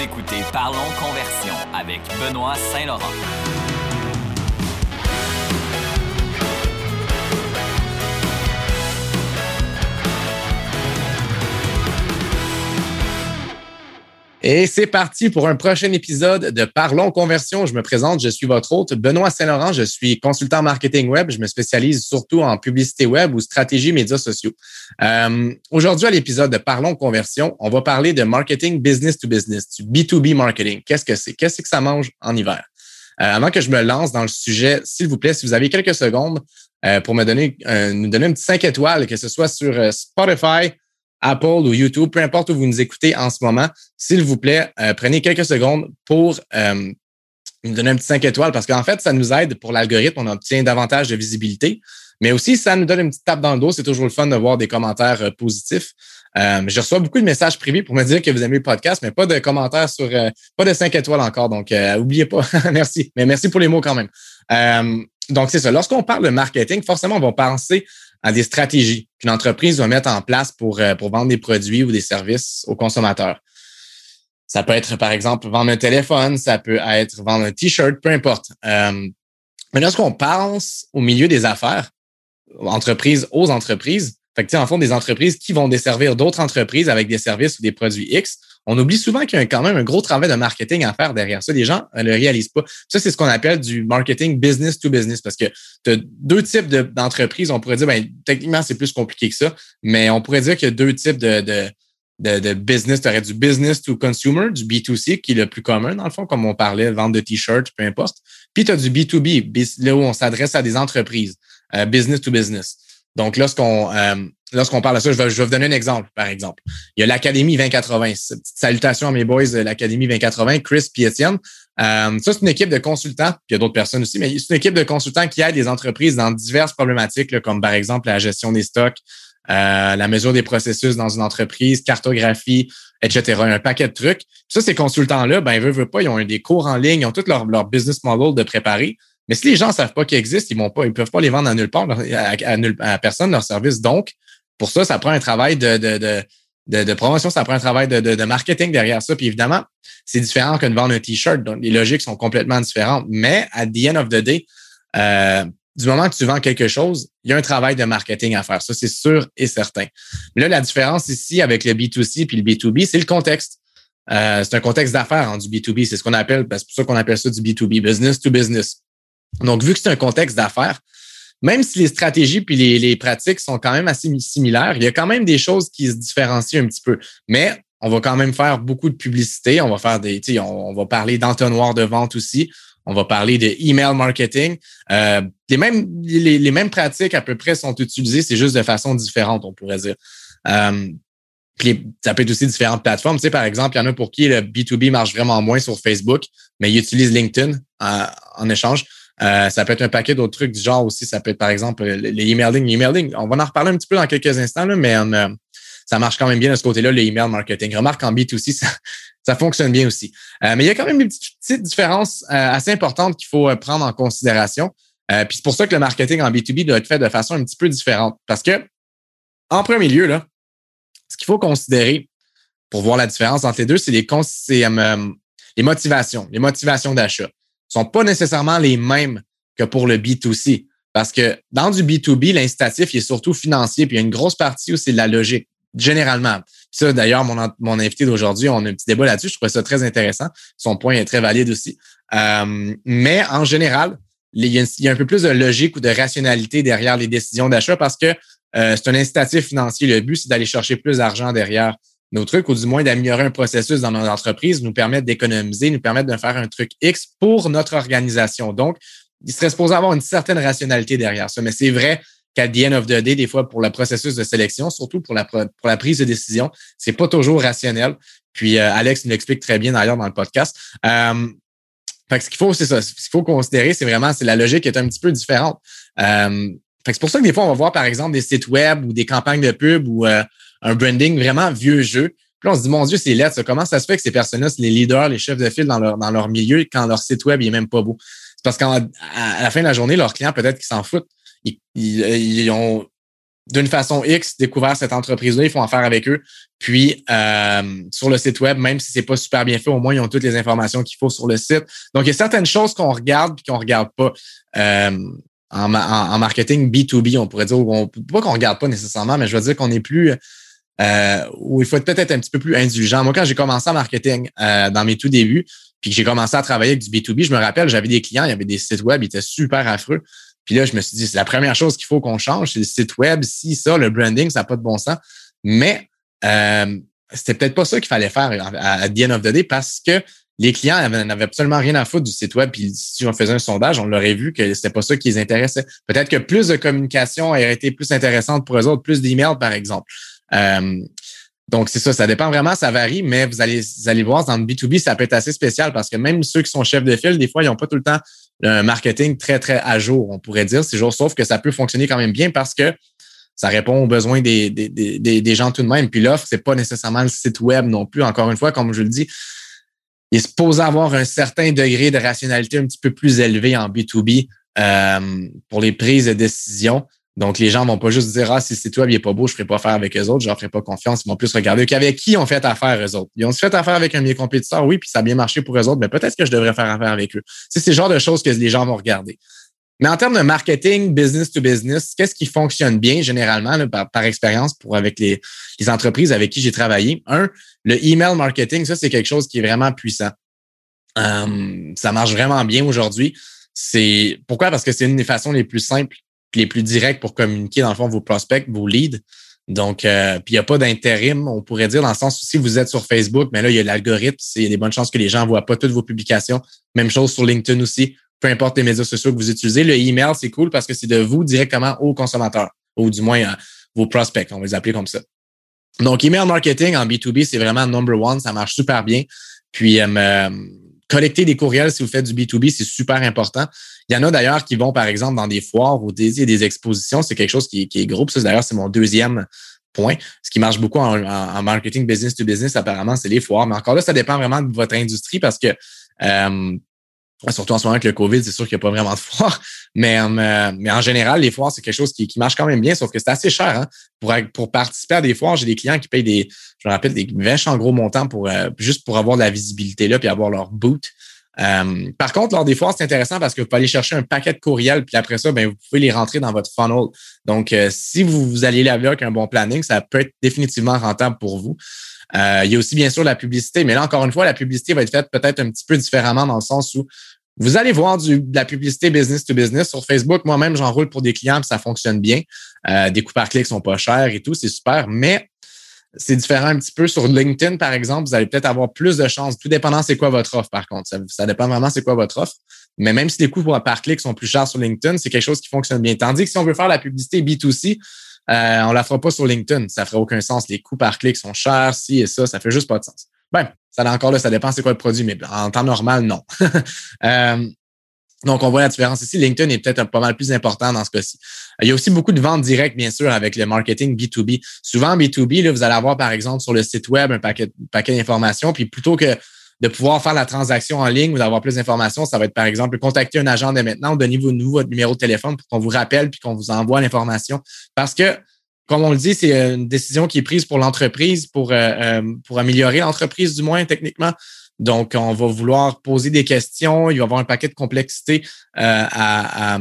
Écoutez Parlons Conversion avec Benoît Saint-Laurent. Et c'est parti pour un prochain épisode de Parlons Conversion. Je me présente, je suis votre hôte, Benoît Saint-Laurent. Je suis consultant marketing web. Je me spécialise surtout en publicité web ou stratégie médias sociaux. Euh, Aujourd'hui, à l'épisode de Parlons Conversion, on va parler de marketing business to business, du B2B marketing. Qu'est-ce que c'est? Qu'est-ce que ça mange en hiver? Euh, avant que je me lance dans le sujet, s'il vous plaît, si vous avez quelques secondes euh, pour me donner, nous donner un petit 5 étoiles, que ce soit sur Spotify, Apple ou YouTube, peu importe où vous nous écoutez en ce moment, s'il vous plaît, euh, prenez quelques secondes pour euh, nous donner un petit 5 étoiles parce qu'en fait, ça nous aide pour l'algorithme, on obtient davantage de visibilité, mais aussi ça nous donne une petite tape dans le dos. C'est toujours le fun de voir des commentaires euh, positifs. Je reçois beaucoup de messages privés pour me dire que vous aimez le podcast, mais pas de commentaires sur, pas de 5 étoiles encore. Donc, oubliez pas. merci. Mais merci pour les mots quand même. Donc, c'est ça. Lorsqu'on parle de marketing, forcément, on va penser à des stratégies qu'une entreprise doit mettre en place pour, euh, pour vendre des produits ou des services aux consommateurs. Ça peut être, par exemple, vendre un téléphone, ça peut être vendre un T-shirt, peu importe. Euh, mais lorsqu'on pense au milieu des affaires, entreprises aux entreprises, fait que, en fond, des entreprises qui vont desservir d'autres entreprises avec des services ou des produits X, on oublie souvent qu'il y a quand même un gros travail de marketing à faire derrière ça. Les gens ne le réalisent pas. Ça, c'est ce qu'on appelle du marketing business to business parce que tu as deux types d'entreprises. on pourrait dire, ben, techniquement, c'est plus compliqué que ça, mais on pourrait dire qu'il y a deux types de, de, de, de business. Tu aurais du business to consumer, du B2C, qui est le plus commun, dans le fond, comme on parlait, vente de t-shirts, peu importe. Puis tu as du B2B, là où on s'adresse à des entreprises, euh, business to business. Donc, lorsqu'on euh, lorsqu'on parle de ça, je vais, je vais vous donner un exemple, par exemple. Il y a l'Académie 2080. Petite salutation à mes boys de l'Académie 2080, Chris et. Euh, ça, c'est une équipe de consultants, puis il y a d'autres personnes aussi, mais c'est une équipe de consultants qui aide des entreprises dans diverses problématiques, là, comme par exemple la gestion des stocks, euh, la mesure des processus dans une entreprise, cartographie, etc. Un paquet de trucs. Ça, ces consultants-là, ben, ils veulent, veulent pas, ils ont des cours en ligne, ils ont tout leur, business model de préparer. Mais si les gens ne savent pas qu'ils existent, ils vont pas, ils peuvent pas les vendre à nulle part, à, à, à personne leur service. Donc, pour ça, ça prend un travail de, de, de, de, de promotion, ça prend un travail de, de, de, marketing derrière ça. Puis évidemment, c'est différent que de vendre un T-shirt. Donc, les logiques sont complètement différentes. Mais à the end of the day, euh, du moment que tu vends quelque chose, il y a un travail de marketing à faire. Ça, c'est sûr et certain. Mais là, la différence ici avec le B2C puis le B2B, c'est le contexte. Euh, c'est un contexte d'affaires en du B2B. C'est ce qu'on appelle, c'est pour ça qu'on appelle ça du B2B, business to business. Donc, vu que c'est un contexte d'affaires, même si les stratégies puis les, pratiques sont quand même assez similaires, il y a quand même des choses qui se différencient un petit peu. Mais on va quand même faire beaucoup de publicité. On va faire des, on, on va parler d'entonnoir de vente aussi. On va parler de email marketing. Euh, les mêmes pratiques à peu près sont utilisées, c'est juste de façon différente, on pourrait dire. Euh, puis ça peut être aussi différentes plateformes. Tu sais, par exemple, il y en a pour qui le B2B marche vraiment moins sur Facebook, mais ils utilisent LinkedIn en, en échange. Euh, ça peut être un paquet d'autres trucs du genre aussi. Ça peut être, par exemple, les emailing. Les on va en reparler un petit peu dans quelques instants, là, mais euh, ça marche quand même bien de ce côté-là, le email marketing. Remarque en B2C, ça, ça fonctionne bien aussi. Euh, mais il y a quand même une petite, différence assez importante qu'il faut prendre en considération. puis c'est pour ça que le marketing en B2B doit être fait de façon un petit peu différente. Parce que, en premier lieu, là, ce qu'il faut considérer pour voir la différence entre les deux, c'est les, les motivations, les motivations d'achat sont pas nécessairement les mêmes que pour le B2C. Parce que dans du B2B, l'incitatif est surtout financier, puis il y a une grosse partie où c'est de la logique, généralement. Ça, d'ailleurs, mon, mon invité d'aujourd'hui, on a un petit débat là-dessus. Je trouvais ça très intéressant. Son point est très valide aussi. Euh, mais en général, il y, a, il y, a, un peu plus de logique ou de rationalité derrière les décisions d'achat parce que euh, c'est un incitatif financier. Le but, c'est d'aller chercher plus d'argent derrière nos trucs, ou du moins d'améliorer un processus dans notre entreprise, nous permettre d'économiser, nous permettre de faire un truc X pour notre organisation. Donc, il serait supposé avoir une certaine rationalité derrière ça. Mais c'est vrai qu'à the end of the day, des fois, pour le processus de sélection, surtout pour la, prise de décision, c'est pas toujours rationnel. Puis euh, Alex nous l'explique très bien d'ailleurs dans le podcast. Euh, fait que ce qu'il faut, c'est ça. Ce qu'il faut considérer, c'est vraiment, c'est la logique est un petit peu différente. Euh, c'est pour ça que des fois, on va voir, par exemple, des sites web ou des campagnes de pub euh, un branding vraiment vieux jeu. Puis là, on se dit, mon Dieu, c'est laid. Ça. Comment ça se fait que ces personnes-là, c'est les leaders, les chefs de file dans leur, dans leur milieu quand leur site web il est même pas beau? C'est parce qu'à la fin de la journée, leurs clients, peut-être qu'ils s'en foutent. Ils, ils, ils, ont d'une façon X, découvert cette entreprise-là, ils font affaire avec eux. Puis euh, sur le site web, même si c'est pas super bien fait, au moins ils ont toutes les informations qu'il faut sur le site. Donc il y a certaines choses qu'on regarde et qu'on regarde pas. Euh, en, en, marketing B2B, on pourrait dire, on, pas qu'on regarde pas nécessairement, mais je veux dire qu'on est plus euh, où il faut être peut-être un petit peu plus indulgent. Moi, quand j'ai commencé en marketing euh, dans mes tout débuts, puis que j'ai commencé à travailler avec du B2B, je me rappelle, j'avais des clients, il y avait des sites web, ils étaient super affreux. Puis là, je me suis dit, c'est la première chose qu'il faut qu'on change, c'est le site web. Si ça, le branding, ça n'a pas de bon sens. Mais euh, c'était peut-être pas ça qu'il fallait faire à, à, the end of the day parce que les clients n'avaient absolument rien à foutre du site web. Puis si on faisait un sondage, on l'aurait vu que c'était pas ça qui les intéressait. Peut-être que plus de communication aurait été plus intéressante pour eux autres, plus d'emails, par exemple. Euh, donc, c'est ça, ça dépend vraiment, ça varie, mais vous allez, vous allez voir, dans le B2B, ça peut être assez spécial parce que même ceux qui sont chefs de file, des fois, ils n'ont pas tout le temps un marketing très, très à jour, on pourrait dire. C'est jour, sauf que ça peut fonctionner quand même bien parce que ça répond aux besoins des, des, des, gens tout de même. Puis l'offre, c'est pas nécessairement le site web non plus. Encore une fois, comme je le dis, il est supposé avoir un certain degré de rationalité un petit peu plus élevé en B2B euh, pour les prises de décision. Donc, les gens vont pas juste dire, ah, si c'est toi, il est pas beau, je ferai pas affaire avec eux autres, je leur ferai pas confiance. Ils vont plus regarder avec qui ont fait affaire eux autres? Ils ont fait affaire avec un de mes compétiteurs, oui, puis ça a bien marché pour eux autres, mais peut-être que je devrais faire affaire avec eux. C'est ce genre de choses que les gens vont regarder. Mais en termes de marketing, business to business, qu'est-ce qui fonctionne bien généralement par, expérience pour avec les, les entreprises avec qui j'ai travaillé? Un, le email marketing, ça, c'est quelque chose qui est vraiment puissant. Euh, ça marche vraiment bien aujourd'hui. C'est pourquoi? Parce que c'est une des façons les plus simples les plus directs pour communiquer, dans le fond, vos prospects, vos leads. Donc, euh, puis il n'y a pas d'intérim, on pourrait dire, dans le sens où si vous êtes sur Facebook, mais là, il y a l'algorithme, il y a des bonnes chances que les gens ne voient pas toutes vos publications. Même chose sur LinkedIn aussi, peu importe les médias sociaux que vous utilisez. Le email, c'est cool parce que c'est de vous directement aux consommateurs, ou du moins vos prospects, on va les appeler comme ça. Donc, email marketing en B2B, c'est vraiment number one, ça marche super bien. Puis, euh, collecter des courriels si vous faites du B2B, c'est super important. Il y en a d'ailleurs qui vont, par exemple, dans des foires ou des, des expositions. C'est quelque chose qui, qui est gros. D'ailleurs, c'est mon deuxième point. Ce qui marche beaucoup en, marketing business to business, apparemment, c'est les foires. Mais encore là, ça dépend vraiment de votre industrie parce que euh, Surtout en ce moment avec le COVID, c'est sûr qu'il n'y a pas vraiment de foires. Mais, euh, mais en général, les foires, c'est quelque chose qui, qui, marche quand même bien, sauf que c'est assez cher. Hein? Pour, pour participer à des foires, j'ai des clients qui payent des, je me rappelle, des en gros montants pour euh, juste pour avoir de la visibilité là puis avoir leur boot. Euh, par contre, lors des foires, c'est intéressant parce que vous pouvez aller chercher un paquet de courriels, puis après ça, ben, vous pouvez les rentrer dans votre funnel. Donc, si vous, vous allez là avec un bon planning, ça peut être définitivement rentable pour vous. Euh, il y a aussi bien sûr la publicité, mais là encore une fois, la publicité va être faite peut-être un petit peu différemment dans le sens où vous allez voir du, de la publicité business to business sur Facebook. Moi-même, j'enroule pour des clients, ça fonctionne bien. Euh, des coûts par clic sont pas chers et tout, c'est super, mais c'est différent un petit peu sur LinkedIn, par exemple. Vous allez peut-être avoir plus de chances, tout dépendant c'est quoi votre offre, par contre. Ça, dépend vraiment c'est quoi votre offre. Mais même si les coûts par clic sont plus chers sur LinkedIn, c'est quelque chose qui fonctionne bien. Tandis que si on veut faire la publicité B2C, euh, on la fera pas sur LinkedIn. Ça ferait aucun sens. Les coûts par clic sont chers, si et ça, ça fait juste pas de sens. Ben, ça encore là, ça dépend c'est quoi le produit, mais en temps normal, non. euh, donc, on voit la différence ici. LinkedIn est peut-être pas mal plus important dans ce cas-ci. Il y a aussi beaucoup de ventes directes, bien sûr, avec le marketing B2B. Souvent, B2B, là, vous allez avoir, par exemple, sur le site web un paquet, paquet d'informations, puis plutôt que de pouvoir faire la transaction en ligne ou d'avoir plus d'informations, ça va être par exemple contacter un agent dès maintenant, donnez-vous votre numéro de téléphone pour qu'on vous rappelle puis qu'on vous envoie l'information. Parce que, comme on le dit, c'est une décision qui est prise pour l'entreprise, pour, euh, euh, pour améliorer l'entreprise du moins techniquement. Donc, on va vouloir poser des questions, il va y avoir un paquet de complexité euh, à, à,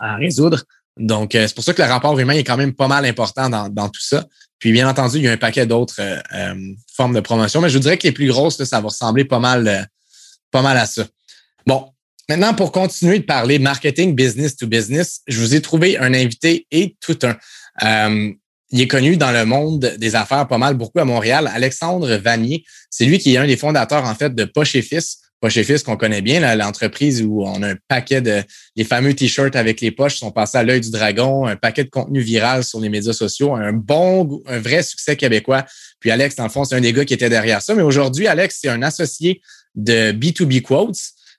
à, résoudre. Donc, c'est pour ça que le rapport humain est quand même pas mal important dans, dans tout ça. Puis bien entendu, il y a un paquet d'autres euh, euh, formes de promotion, mais je vous dirais que les plus grosses, ça va ressembler pas mal, euh, pas mal à ça. Bon, maintenant pour continuer de parler marketing business to business, je vous ai trouvé un invité et tout un. il est connu dans le monde des affaires pas mal, beaucoup à Montréal. Alexandre Vanier, c'est lui qui est un des fondateurs en fait de Poche et Fils. Poche et qu'on connaît bien, l'entreprise où on a un paquet de les fameux t-shirts avec les poches sont passés à l'œil du dragon, un paquet de contenu viral sur les médias sociaux, un bon, un vrai succès québécois. Puis Alex, dans le fond, c'est un des gars qui était derrière ça. Mais aujourd'hui, Alex, c'est un associé de B2B Quotes.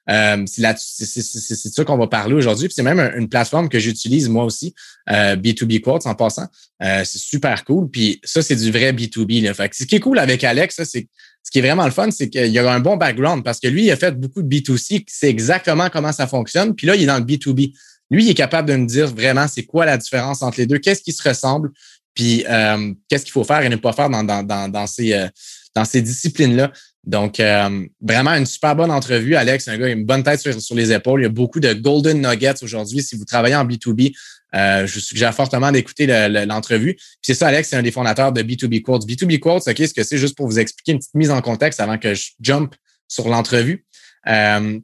Euh, c'est ça qu'on va parler aujourd'hui. C'est même une plateforme que j'utilise moi aussi, euh, B2B Quotes en passant. Euh, c'est super cool. Puis ça, c'est du vrai B2B. Là. Fait ce qui est cool avec Alex, c'est ce qui est vraiment le fun, c'est qu'il y a un bon background parce que lui, il a fait beaucoup de B2C, il sait exactement comment ça fonctionne. Puis là, il est dans le B2B. Lui, il est capable de nous dire vraiment c'est quoi la différence entre les deux, qu'est-ce qui se ressemble, puis euh, qu'est-ce qu'il faut faire et ne pas faire dans, dans, dans, dans ces, euh, dans ces disciplines-là. Donc, euh, vraiment une super bonne entrevue. Alex, un gars, il a une bonne tête sur, sur les épaules. Il y a beaucoup de golden nuggets aujourd'hui. Si vous travaillez en B2B, euh, je vous suggère fortement d'écouter l'entrevue. Puis c'est ça, Alex, c'est un des fondateurs de B2B Quotes. B2B Quotes, OK, ce que c'est juste pour vous expliquer une petite mise en contexte avant que je jump sur l'entrevue. Euh,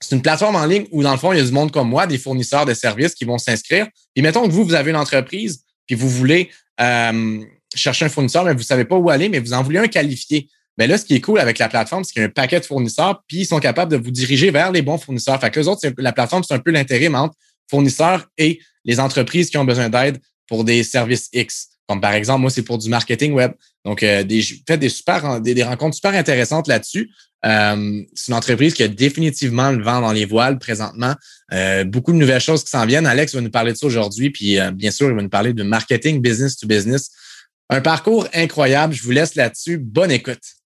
c'est une plateforme en ligne où, dans le fond, il y a du monde comme moi, des fournisseurs de services qui vont s'inscrire. Puis mettons que vous, vous avez une entreprise, puis vous voulez euh, chercher un fournisseur, mais vous ne savez pas où aller, mais vous en voulez un qualifié. Mais là, ce qui est cool avec la plateforme, c'est qu'il y a un paquet de fournisseurs, puis ils sont capables de vous diriger vers les bons fournisseurs. Fait que les autres, la plateforme, c'est un peu l'intérim entre fournisseurs et les entreprises qui ont besoin d'aide pour des services X. Comme par exemple, moi, c'est pour du marketing web. Donc, euh, des, des super des, rencontres super intéressantes là-dessus. Euh, c'est une entreprise qui a définitivement le vent dans les voiles présentement. Euh, beaucoup de nouvelles choses qui s'en viennent. Alex va nous parler de ça aujourd'hui. Puis, bien sûr, il va nous parler de marketing business to business. Un parcours incroyable. Je vous laisse là-dessus. Bonne écoute.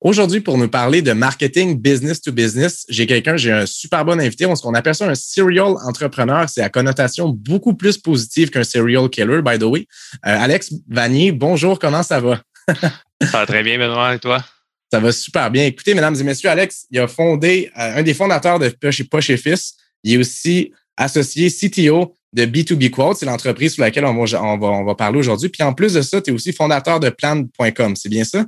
Aujourd'hui, pour nous parler de marketing business to business, j'ai quelqu'un, j'ai un super bon invité. Ce qu'on appelle ça un serial entrepreneur. C'est à connotation beaucoup plus positive qu'un serial killer, by the way. Euh, Alex Vanier, bonjour, comment ça va? ça va très bien, Benoît, et toi? Ça va super bien. Écoutez, mesdames et messieurs, Alex, il a fondé, euh, un des fondateurs de Poche et, Poche et Fils. Il est aussi associé CTO de B2B Quote. C'est l'entreprise sur laquelle on va, on va, on va parler aujourd'hui. Puis en plus de ça, tu es aussi fondateur de plan.com. C'est bien ça?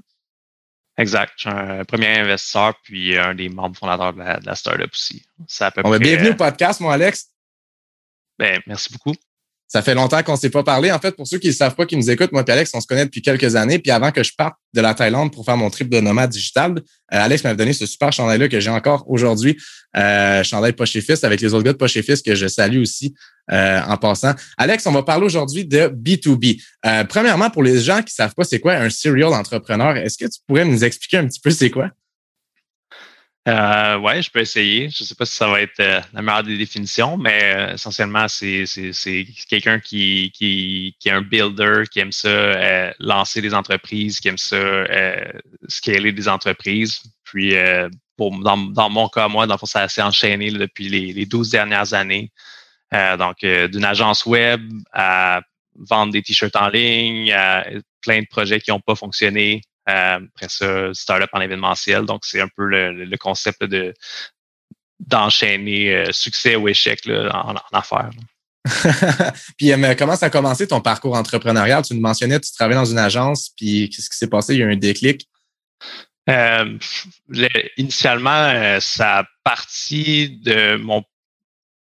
Exact. Je suis un premier investisseur puis un des membres fondateurs de la, startup aussi. Ça à bienvenue au podcast, mon Alex. Ben, merci beaucoup. Ça fait longtemps qu'on ne s'est pas parlé. En fait, pour ceux qui ne savent pas, qui nous écoutent, moi et Alex, on se connaît depuis quelques années. Puis avant que je parte de la Thaïlande pour faire mon trip de nomade digital, euh, Alex m'avait donné ce super chandail-là que j'ai encore aujourd'hui, euh, chandail Poche avec les autres gars de Poche que je salue aussi euh, en passant. Alex, on va parler aujourd'hui de B2B. Euh, premièrement, pour les gens qui savent pas c'est quoi un serial entrepreneur, est-ce que tu pourrais nous expliquer un petit peu c'est quoi? Euh, ouais, je peux essayer. Je ne sais pas si ça va être euh, la meilleure des définitions, mais euh, essentiellement, c'est, quelqu'un qui, qui, qui est un builder, qui aime ça euh, lancer des entreprises, qui aime ça scaler des entreprises. Puis, pour, dans, dans, mon cas, moi, dans le fond, ça s'est enchaîné depuis les, les 12 dernières années. donc, d'une agence web à vendre des t-shirts en ligne, à plein de projets qui n'ont pas fonctionné, euh, après ça, startup en événementiel. Donc, c'est un peu le, concept de d'enchaîner euh, succès ou échec en, affaires. puis euh, comment ça a commencé ton parcours entrepreneurial? Tu nous mentionnais, tu travaillais dans une agence, puis qu'est-ce qui s'est passé? Il y a eu un déclic? initialement, ça a parti de mon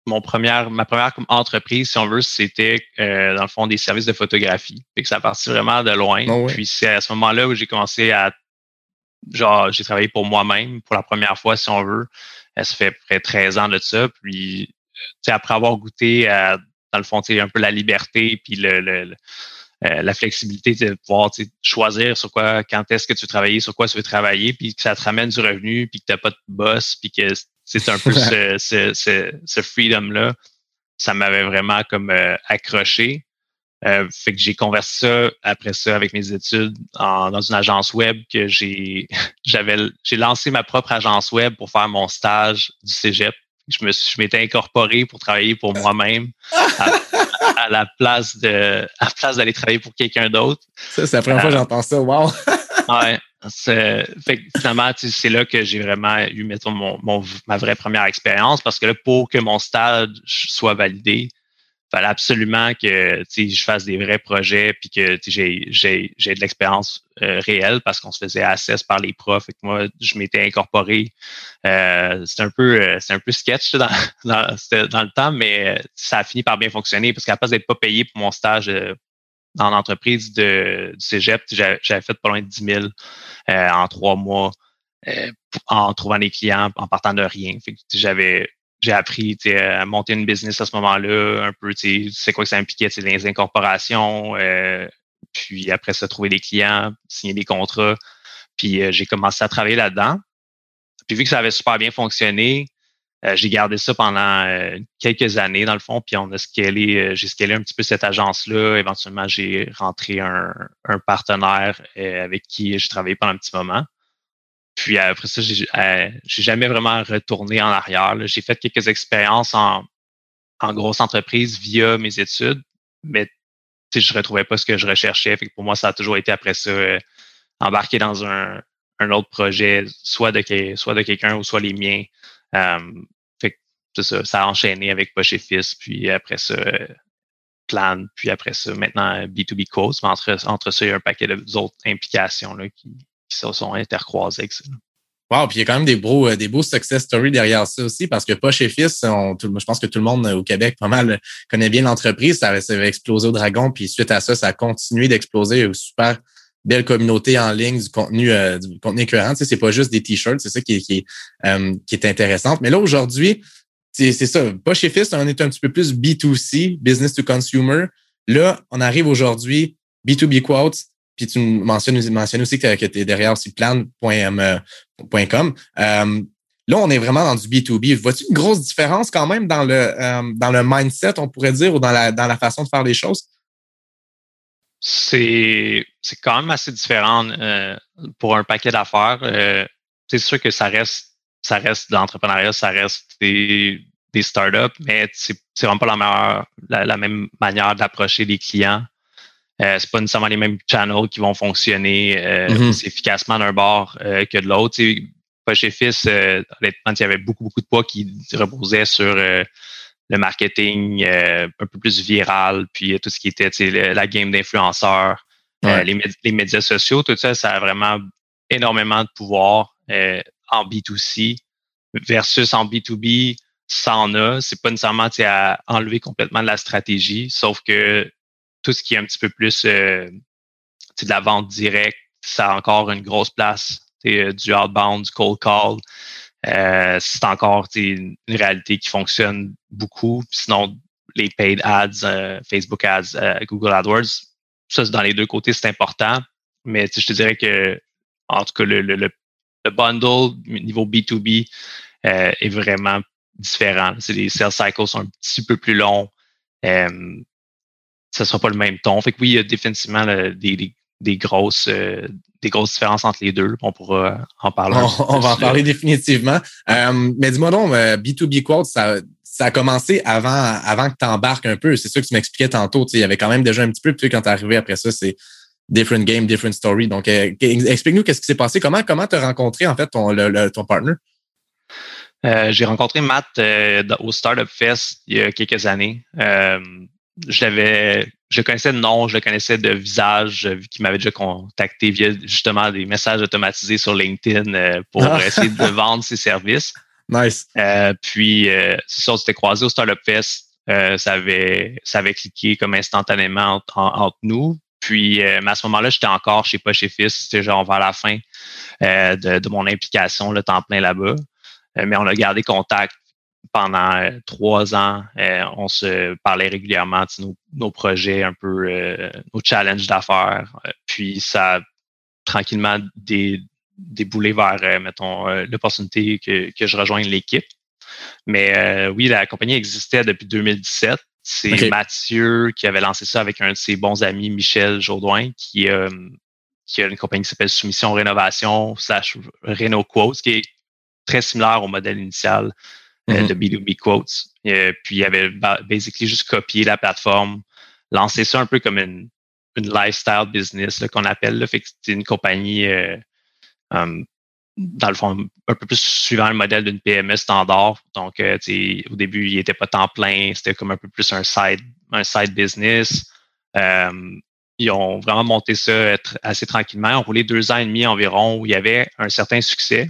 mon première, ma première entreprise, si on veut, c'était euh, dans le fond des services de photographie. Fait que ça parti vraiment de loin. Ah Puis c'est à ce moment-là où j'ai commencé à genre j'ai travaillé pour moi-même pour la première fois, si on veut. Euh, ça fait près 13 ans de ça. Puis après avoir goûté à, dans le fond, un peu la liberté puis le, le, euh, la flexibilité de pouvoir choisir sur quoi, quand est-ce que tu veux travailler, sur quoi tu veux travailler, puis que ça te ramène du revenu, puis que tu n'as pas de boss, puis que c'est un peu ce, ce, ce, freedom-là. Ça m'avait vraiment comme euh, accroché. Euh, fait que j'ai conversé ça après ça avec mes études en, dans une agence web que j'ai j'avais j'ai lancé ma propre agence web pour faire mon stage du cégep. Je me je m'étais incorporé pour travailler pour moi-même à, la place de à la place d'aller travailler pour quelqu'un d'autre. Ça c'est la première fois que euh, j'entends ça. Wow. ouais. Finalement, c'est là que j'ai vraiment eu, mettons, mon, ma vraie première expérience parce que là, pour que mon stage soit validé, il fallait absolument que je fasse des vrais projets puis que j'ai de l'expérience euh, réelle parce qu'on se faisait assess par les profs. Et que moi, je m'étais incorporé. Euh, c'est un peu euh, un peu sketch dans, dans, dans, le temps, mais ça a fini par bien fonctionner parce qu'à la place d'être pas payé pour mon stage dans l'entreprise de, du Cégep, j'avais fait pas loin de 10 000 euh, en trois mois euh, en trouvant des clients, en partant de rien. j'avais j'ai appris à monter une business à ce moment-là, un peu, c'est quoi que ça impliquait, les incorporations, euh, puis après ça, trouver des clients, signer des contrats. Puis j'ai commencé à travailler là-dedans. Puis vu que ça avait super bien fonctionné, euh, j'ai gardé ça pendant euh, quelques années, dans le fond, puis on a scalé, euh, j'ai scalé un petit peu cette agence-là. Éventuellement, j'ai rentré un, partenaire avec qui j'ai travaillé pendant un petit moment. Puis après ça, j'ai jamais vraiment retourné en arrière. J'ai fait quelques expériences en, en grosse entreprise via mes études, mais je ne retrouvais pas ce que je recherchais. Pour moi, ça a toujours été après ça, embarquer dans un, un, autre projet, soit de, soit de quelqu'un ou soit les miens. Fait ça, ça a enchaîné avec Poche et Fils, puis après ça, Plan, puis après ça, maintenant B2B Quotes. Mais entre, entre ça, il y a un paquet d'autres implications là, qui, qui se sont intercroisées avec ça. Wow, puis il y a quand même des beaux, euh, des beaux success stories derrière ça aussi, parce que Poche et Fils, je pense que tout le monde au Québec, pas mal, connaît bien l'entreprise. Ça, avait explosé au Dragon, puis suite à ça, ça a continué d'exploser. Une super belle communauté en ligne, du contenu, euh, du contenu écœurant. Tu sais, c'est pas juste des t-shirts, c'est ça qui, qui, euh, qui est intéressant. Mais là, aujourd'hui, c'est ça. Poche et Fils, on est un petit peu plus B2C, business to consumer. Là, on arrive aujourd'hui, B2B quotes, puis tu mentionnes, mentionnes aussi que, tu es derrière aussi plan.com. Euh, là, on est vraiment dans du B2B. Vois-tu une grosse différence quand même dans le, euh, dans le mindset, on pourrait dire, ou dans la, dans la façon de faire les choses? C'est, quand même assez différent euh, pour un paquet d'affaires. Euh, c'est sûr que ça reste, ça reste de l'entrepreneuriat, ça reste des, des startups, mais c'est, vraiment pas la, meilleure, la même manière d'approcher les clients. Euh, c'est pas nécessairement les mêmes channels qui vont fonctionner euh, mm-hmm. aussi efficacement d'un bord euh, que de l'autre. Pas chez Fils, euh, honnêtement, il y avait beaucoup, beaucoup de poids qui reposait sur le marketing un peu plus viral, puis tout ce qui était la game d'influenceurs, les, les, médias sociaux, tout ça, ça a vraiment énormément de pouvoir en B2C versus en B2B, ça en a. C'est pas nécessairement à enlever complètement de la stratégie, sauf que tout ce qui est un petit peu plus euh, de la vente directe, ça a encore une grosse place. Euh, du outbound, du cold call. Euh, c'est encore une réalité qui fonctionne beaucoup. Sinon, les paid ads, Facebook ads, Google AdWords, ça, dans les deux côtés, c'est important. Mais je te dirais que, en tout cas, le bundle niveau B2B est vraiment différent. Les sales cycles sont un petit peu plus longs ça sera pas le même ton. Fait que oui, il y a définitivement des, des, grosses euh, des grosses différences entre les deux. On pourra en parler. On, va en parler définitivement. Euh, mais dis-moi donc, B2B euh, Quote, ça, ça a commencé avant, avant que tu embarques un peu. C'est sûr que tu m'expliquais tantôt. Il y avait quand même déjà un petit peu, puis quand tu es arrivé après ça, c'est different game, different story. Donc, explique-nous qu'est-ce qui s'est passé. Comment comment tu as rencontré en fait ton, le, ton partner? j'ai rencontré Matt au Startup Fest il y a quelques années je l'avais, je connaissais de nom, je le connaissais de visage, vu qu'il m'avait déjà contacté via justement des messages automatisés sur LinkedIn euh, pour ah. essayer de vendre ses services. Nice. Euh, puis, euh, c'est ça, on s'était croisé au Startup Fest. ça, avait, ça avait cliqué comme instantanément entre, nous. Puis, à ce moment-là, j'étais encore chez Poche et Fils. C'était genre vers la fin de, de, mon implication, le temps plein là-bas. mais on a gardé contact pendant euh, trois ans, euh, on se parlait régulièrement de nos, nos, projets, un peu euh, nos challenges d'affaires. puis ça a tranquillement déboulé vers, mettons, l'opportunité que, que je rejoigne l'équipe. Mais oui, la compagnie existait depuis 2017. C'est Mathieu qui avait lancé ça avec un de ses bons amis, Michel Jourdouin, qui, qui a une compagnie qui s'appelle Soumission Rénovation slash Reno Quotes, qui est très similaire au modèle initial euh, de B2B Quotes. Euh, puis il avait basically juste copié la plateforme, lancé ça un peu comme une, une lifestyle business qu'on appelle. Là, fait que c'est une compagnie euh, um, dans le fond, un peu plus suivant le modèle d'une PME standard. Donc, euh, au début, il n'était pas temps plein, c'était comme un peu plus un side, un side business. Um, ils ont vraiment monté ça assez tranquillement. Ils ont roulé deux ans et demi environ où il y avait un certain succès.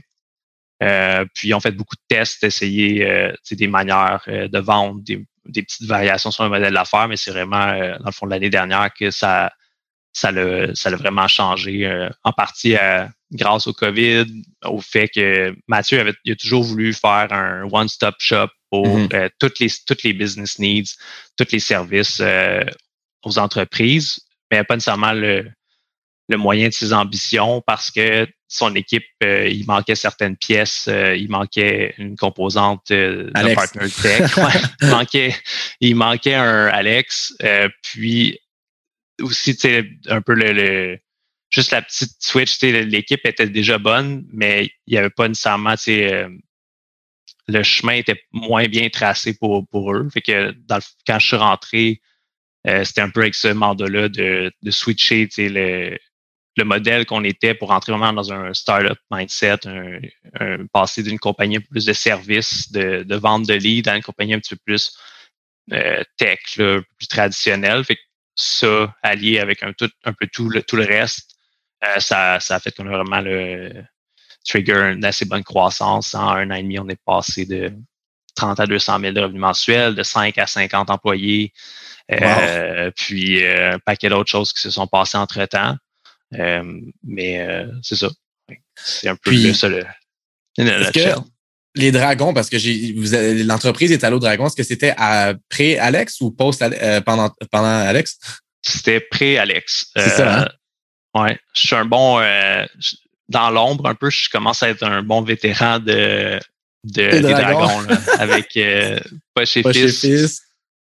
Euh, puis, ils ont fait beaucoup de tests, essayer euh, des manières euh, de vendre, des, petites variations sur le modèle d'affaires, mais c'est vraiment, dans le fond, l'année dernière que ça, ça l'a, ça vraiment changé, en partie grâce au COVID, au fait que Mathieu avait il a toujours voulu faire un one-stop shop pour mm-hmm. toutes, les, toutes les business needs, tous les services aux entreprises, mais pas nécessairement le, le moyen de ses ambitions parce que son équipe, euh, il manquait certaines pièces, euh, il manquait une composante euh, de partner tech, il manquait, il manquait un Alex, puis aussi un peu le, juste la petite switch, l'équipe était déjà bonne, mais il n'y avait pas nécessairement le chemin était moins bien tracé pour, pour eux. Fait que dans quand je suis rentré, euh, c'était un peu avec ce mandat-là de, de switcher le, le modèle qu'on était pour rentrer vraiment dans un startup mindset, un, un passer d'une compagnie plus de services, de, de vente de leads à une compagnie un petit peu plus euh, tech, là, plus traditionnelle. Fait que ça, allié avec un, tout, un peu tout le, tout le reste, euh, ça, ça a fait qu'on a vraiment le trigger une assez bonne croissance. En un an et demi, on est passé de 30 à 200 000 de revenus mensuels, de 5 à 50 employés, euh, puis euh, un paquet d'autres choses qui se sont passées entre-temps. Mais c'est ça. C'est un peu puis, ça le, les dragons, parce que j'ai l'entreprise est allée au dragon, est-ce que c'était après Alex ou post pendant, pendant Alex? C'était pré-Alex. C'est ça, hein? Ouais, je suis un bon dans l'ombre un peu, je commence à être un bon vétéran de, de des, dragons, là, avec euh, Poche et Fils.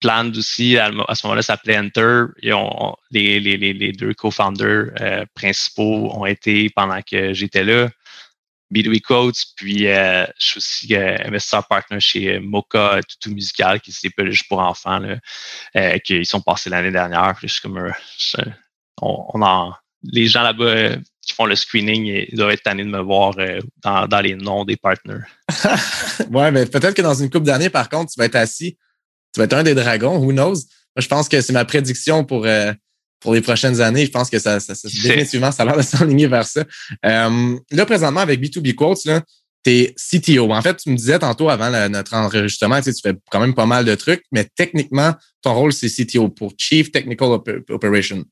Planned aussi, à, ce moment-là, ça s'appelait Enter. Et on, les, les, les, deux co-founders euh, principaux ont été pendant que j'étais là. B2B Quotes, puis euh, je suis aussi euh, investisseur partner chez Mocha Tutu Musical, qui c'est pas juste pour enfants, là, euh, qui sont passés l'année dernière. Puis je suis comme je, on, on en, les gens là-bas euh, qui font le screening, ils doivent être tannés de me voir euh, dans, dans, les noms des partners. ouais, mais peut-être que dans une couple d'années, par contre, tu vas être assis, tu vas être un des dragons, who knows? Moi, je pense que c'est ma prédiction pour, euh, pour les prochaines années. Je pense que ça, ça, ça définitivement, ça a l'air de s'enligner vers ça. Là, présentement, avec B2B Quotes, là, t'es CTO. En fait, tu me disais tantôt avant notre enregistrement, tu, sais, tu fais quand même pas mal de trucs, mais techniquement, ton rôle, c'est CTO pour Chief Technical Operation.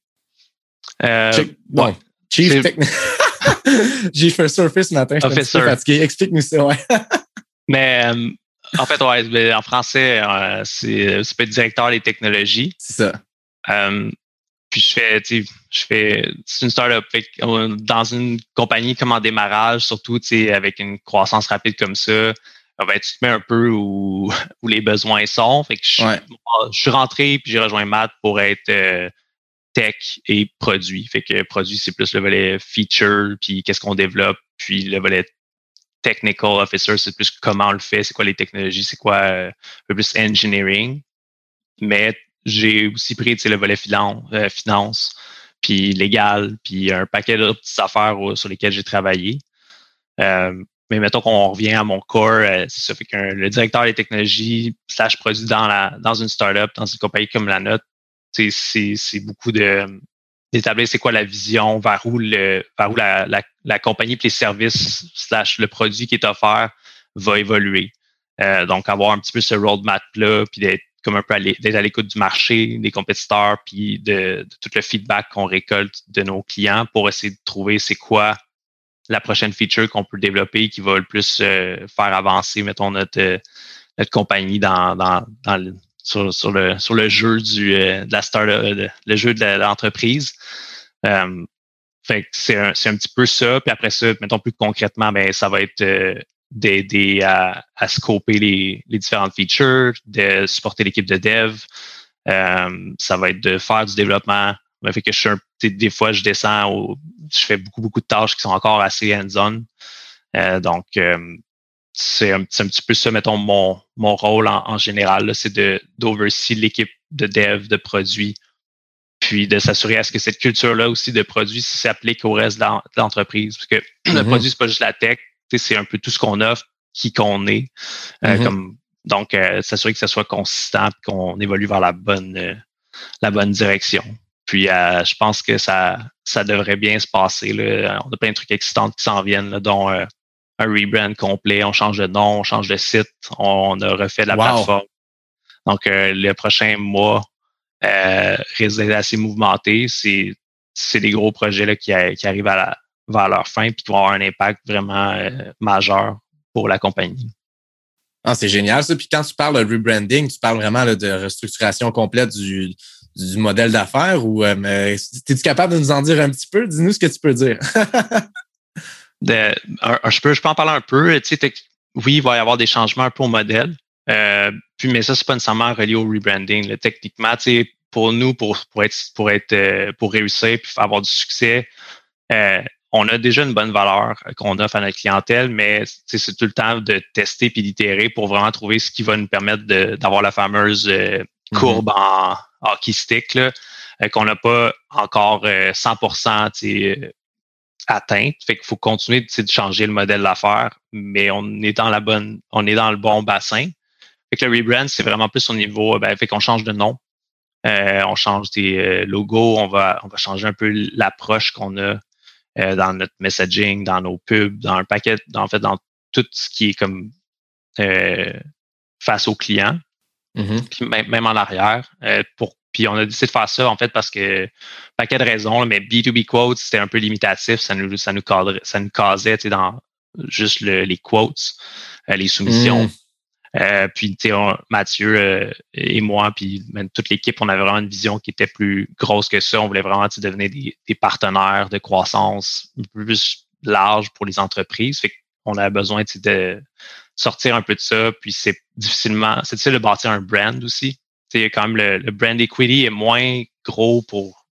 Euh, bon, Chief. J'ai fait surface ce matin, je suis fatigué. Explique-nous ça, ouais. mais euh, en fait, ouais, en français, euh, c'est peut être directeur des technologies. C'est ça. Euh, puis je fais, tu sais, je fais, c'est une startup. Dans une compagnie comme en démarrage, surtout, tu sais, avec une croissance rapide comme ça, ben, tu te mets un peu où, où les besoins sont. Fait que je, ouais. je suis rentré puis j'ai rejoint Matt pour être euh, tech et produit. Fait que produit, c'est plus le volet feature, puis qu'est-ce qu'on développe, puis le volet technical officer, c'est plus comment on le fait, c'est quoi les technologies, c'est quoi euh, un peu plus engineering. Mais j'ai aussi pris le volet finance, euh, finance, puis légal, puis un paquet d'autres petites affaires sur lesquelles j'ai travaillé. Euh, mais mettons qu'on revient à mon core, euh, c'est ça fait que le directeur des technologies slash produit dans la dans une startup, dans une compagnie comme la nôtre, c'est beaucoup de d'établir c'est quoi la vision, vers où le vers où la, la, la compagnie et les services slash le produit qui est offert va évoluer. Euh, donc avoir un petit peu ce roadmap là, puis d'être comme un peu d'être à l'écoute du marché, des compétiteurs, puis de, de tout le feedback qu'on récolte de nos clients pour essayer de trouver c'est quoi la prochaine feature qu'on peut développer qui va le plus euh, faire avancer, mettons, notre, euh, notre compagnie dans, dans, dans, sur, sur, le, sur le jeu du, euh, de la startup, euh, le jeu de l'entreprise. Euh, fait que c'est un, un petit peu ça. Puis après ça, mettons plus concrètement, ben ça va être euh, d'aider à, à scoper les, les différentes features, de supporter l'équipe de dev. Euh, ça va être de faire du développement. Ben, fait que je suis un, des fois, je descends au, je fais beaucoup, beaucoup de tâches qui sont encore assez hands-on. Euh, donc, c'est un, un, petit peu ça, mettons, mon, mon rôle en, en général, c'est de d'overseer l'équipe de dev, de produits, puis de s'assurer à ce que cette culture-là aussi de produits s'applique au reste de l'entreprise. Parce que mm -hmm. le produit, c'est pas juste la tech, c'est un peu tout ce qu'on offre, qui qu'on est. Euh, mm -hmm. comme, donc, euh, s'assurer que ça soit consistant qu'on évolue vers la bonne, euh, la bonne direction. Puis, euh, je pense que ça, ça devrait bien se passer. Là. On a plein de trucs excitants qui s'en viennent, là, dont un rebrand complet, on change de nom, on change de site, on a refait la wow. plateforme. Donc, euh, le prochain mois euh, risque d'être assez mouvementé. C'est, c'est des gros projets là, qui, qui arrivent à la, vers leur fin puis qui vont avoir un impact vraiment euh, majeur pour la compagnie. Ah, c'est génial ça. Puis quand tu parles de rebranding, tu parles vraiment là, de restructuration complète du, du modèle d'affaires ou euh, es-tu capable de nous en dire un petit peu? Dis-nous ce que tu peux dire. de, un, je, peux, je peux en parler un peu. Tu sais, oui, il va y avoir des changements un peu au modèle. Euh, puis, mais ça, c'est pas nécessairement relié au rebranding. Là. Techniquement, tu sais, pour nous, pour, pour être pour être euh, pour réussir puis avoir du succès, euh, on a déjà une bonne valeur qu'on offre à notre clientèle, mais c'est tout le temps de tester puis d'itérer pour vraiment trouver ce qui va nous permettre d'avoir la fameuse euh, mm-hmm. courbe en hockey stick euh, qu'on n'a pas encore 100% euh, atteinte. Fait qu'il faut continuer de changer le modèle d'affaires, mais on est dans la bonne, on est dans le bon bassin. Fait que le rebrand, c'est vraiment plus au niveau, ben, fait qu'on change de nom. on change des logos, on va, on va changer un peu l'approche qu'on a euh, dans notre messaging, dans nos pubs, dans un paquet, en fait, dans tout ce qui est comme euh, face aux clients, mm-hmm. même, en arrière. Euh, pour, puis on a décidé de faire ça, en fait, parce que paquet de raisons, mais B2B quotes, c'était un peu limitatif, ça nous, ça nous, cadrait, ça nous casait dans juste les quotes, les soumissions. Mm. Euh, puis Mathieu euh, et moi, puis même toute l'équipe, on avait vraiment une vision qui était plus grosse que ça. On voulait vraiment devenir des, des, partenaires de croissance un peu plus large pour les entreprises. Fait qu'on avait besoin de sortir un peu de ça. Puis c'est difficilement, c'est difficile de bâtir un brand aussi. T'sais, quand même le, le, brand equity est moins gros pour,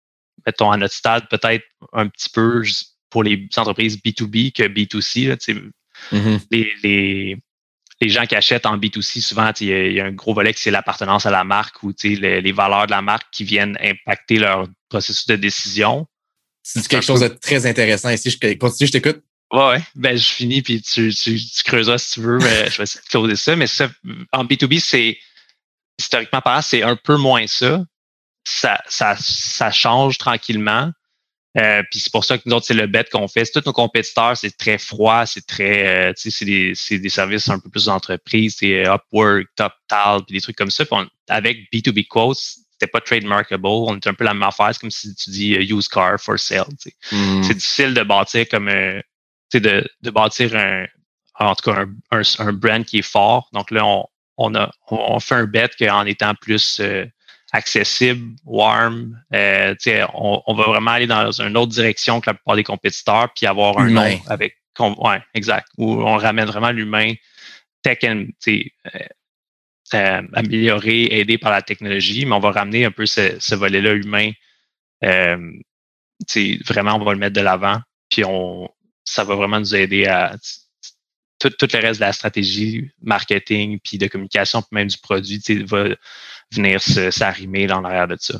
mettons, à notre stade, peut-être un petit peu pour les entreprises B2B que B2C. Là, mm-hmm. les, les les gens qui achètent en B2C, souvent, il y, a un gros volet qui c'est l'appartenance à la marque ou les, les valeurs de la marque qui viennent impacter leur processus de décision. C'est quelque chose de très intéressant ici. Je continue, je t'écoute. Ouais, ouais. Ben, je finis, puis tu, tu, tu creuseras si tu veux. Mais je vais essayer de closer ça. Mais ça, en B2B, c'est historiquement parlant, c'est un peu moins ça. Ça, ça, ça change tranquillement. Euh, puis c'est pour ça que nous autres, c'est le bet qu'on fait. Tous nos compétiteurs, c'est très froid, c'est très, euh, tu sais, c'est des, c'est des services un peu plus d'entreprise, c'est euh, Upwork, TopTal, puis des trucs comme ça. Puis avec B2B Quotes, c'était pas trademarkable. On est un peu la même affaire. C'est comme si tu dis use car for sale. Mm. C'est difficile de bâtir comme, tu sais, de, de bâtir un, en tout cas, un, un, brand qui est fort. Donc là, on, on a, on fait un bet qu'en étant plus accessible, warm. Euh, on, on, va vraiment aller dans une autre direction que la plupart des compétiteurs, puis avoir un nom avec. Ouais, exact. Où on ramène vraiment l'humain tech and, euh, euh, amélioré, aidé par la technologie, mais on va ramener un peu ce, ce volet-là humain. Euh, vraiment, on va le mettre de l'avant, puis on, ça va vraiment nous aider à tout, le reste de la stratégie marketing, puis de communication, puis même du produit, va venir s'arrimer dans l'arrière de ça.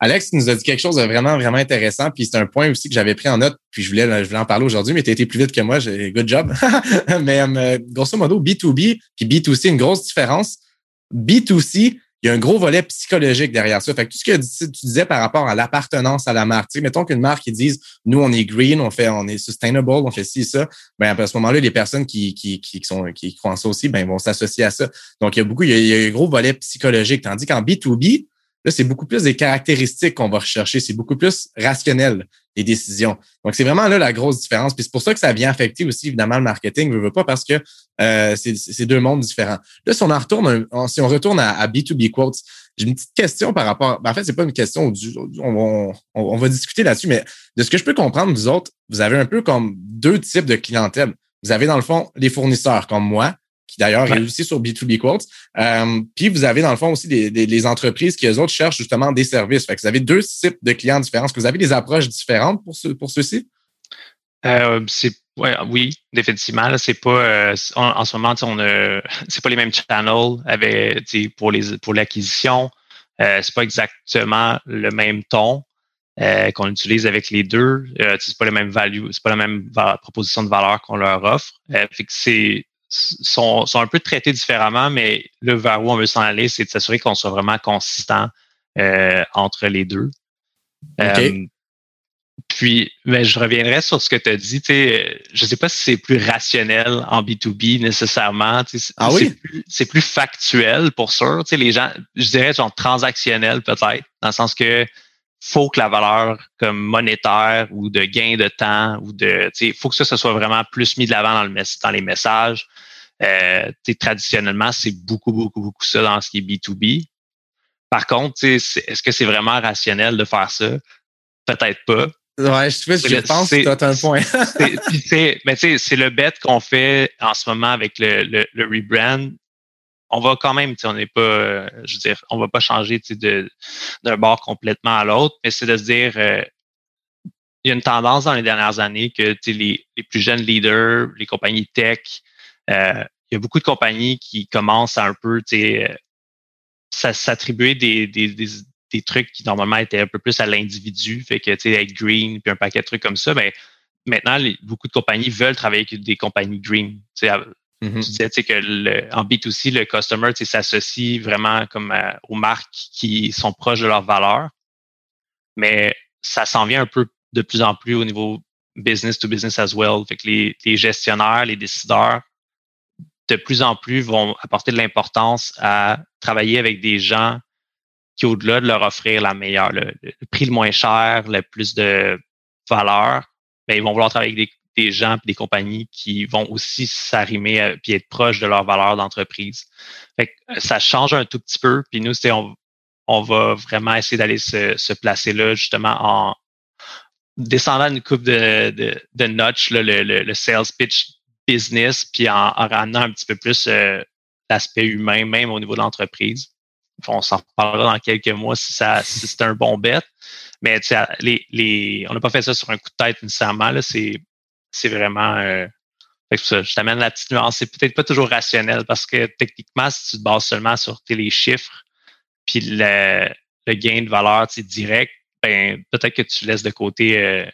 Alex nous a dit quelque chose de vraiment, vraiment intéressant. Puis c'est un point aussi que j'avais pris en note, puis je voulais, je voulais en parler aujourd'hui, mais tu as été plus vite que moi. Good job. mais euh, grosso modo, B2B puis B2C, une grosse différence. B2C, il y a un gros volet psychologique derrière ça. Fait que tout ce que tu disais par rapport à l'appartenance à la marque, tu mettons qu'une marque qui dise nous on est green, on fait, on est sustainable, on fait ci ça, ben à ce moment-là, les personnes qui, qui, qui sont qui croient en ça aussi, ben vont s'associer à ça. Donc il y a beaucoup, il y a, un gros volet psychologique. Tandis qu'en B2B, là, c'est beaucoup plus des caractéristiques qu'on va rechercher, c'est beaucoup plus rationnel les décisions. Donc, c'est vraiment là la grosse différence. Puis c'est pour ça que ça vient affecter aussi, évidemment, le marketing, je veux pas, parce que euh, c'est deux mondes différents. Là, si on en retourne, si on retourne à, B2B Quotes, j'ai une petite question par rapport. Ben, en fait, c'est pas une question. on, on, va discuter là-dessus, mais de ce que je peux comprendre, vous autres, vous avez un peu comme deux types de clientèle. Vous avez, dans le fond, les fournisseurs comme moi, qui d'ailleurs est aussi sur B2B Quotes. Euh, puis vous avez dans le fond aussi des, des, entreprises qui, eux autres, cherchent justement des services. Fait que vous avez deux types de clients différents. Est-ce que vous avez des approches différentes pour, ce, pour ceux-ci? Euh, c'est ouais, oui, définitivement. C'est pas euh, en, ce moment, on a c'est pas les mêmes channels avec pour les pour l'acquisition. Euh, c'est pas exactement le même ton euh, qu'on utilise avec les deux. Euh, c'est pas la même value, c'est pas la même proposition de valeur qu'on leur offre. fait que c'est sont, sont un peu traités différemment, mais le vers où on veut s'en aller, c'est de s'assurer qu'on soit vraiment consistant euh, entre les deux. Euh, puis, mais je reviendrai sur ce que tu as dit. Je ne sais pas si c'est plus rationnel en B2B nécessairement. Ah oui? C'est plus, factuel pour sûr. Les gens, je dirais genre transactionnel peut-être, dans le sens que faut que la valeur comme monétaire ou de gain de temps ou de, il faut que ça, soit vraiment plus mis de l'avant dans, le, dans les messages. Euh, traditionnellement, c'est beaucoup, beaucoup, beaucoup ça dans ce qui est B2B. Par contre, est-ce que c'est vraiment rationnel de faire ça? Peut-être pas. Ouais, je, je pense que tu as un point. mais c'est le bet qu'on fait en ce moment avec le, le, le rebrand on va quand même, on n'est pas, euh, je veux dire, on va pas changer d'un bord complètement à l'autre, mais c'est de se dire, euh, il y a une tendance dans les dernières années que les, les plus jeunes leaders, les compagnies tech, euh, il y a beaucoup de compagnies qui commencent à un peu s'attribuer des, des, des, trucs qui normalement étaient un peu plus à l'individu, fait que être green, puis un paquet de trucs comme ça, mais maintenant, beaucoup de compagnies veulent travailler avec des compagnies green. Mm-hmm. Tu disais que le, en B2C, le customer s'associe vraiment comme euh, aux marques qui sont proches de leurs valeurs. Mais ça s'en vient un peu de plus en plus au niveau business to business as well. Fait que les, les gestionnaires, les décideurs, de plus en plus vont apporter de l'importance à travailler avec des gens qui, au-delà de leur offrir la meilleure, le, prix le moins cher, le plus de valeur, ben, ils vont vouloir travailler avec des, des gens et des compagnies qui vont aussi s'arrimer puis être proches de leur valeur d'entreprise. Que ça change un tout petit peu. Puis nous, on, on va vraiment essayer d'aller se, se placer là, justement, en descendant une coupe de, de, de notch, là, le, le, sales pitch business, puis en, en ramenant un petit peu plus euh, l'aspect humain, même au niveau de l'entreprise. On s'en reparlera dans quelques mois si, ça, si c'est un bon bet. Mais les, les, on n'a pas fait ça sur un coup de tête nécessairement. C'est, c'est vraiment. Euh, ça, je t'amène la petite nuance. C'est peut-être pas toujours rationnel parce que techniquement, si tu te bases seulement sur les chiffres, puis le, le gain de valeur direct, ben peut-être que tu laisses de côté euh,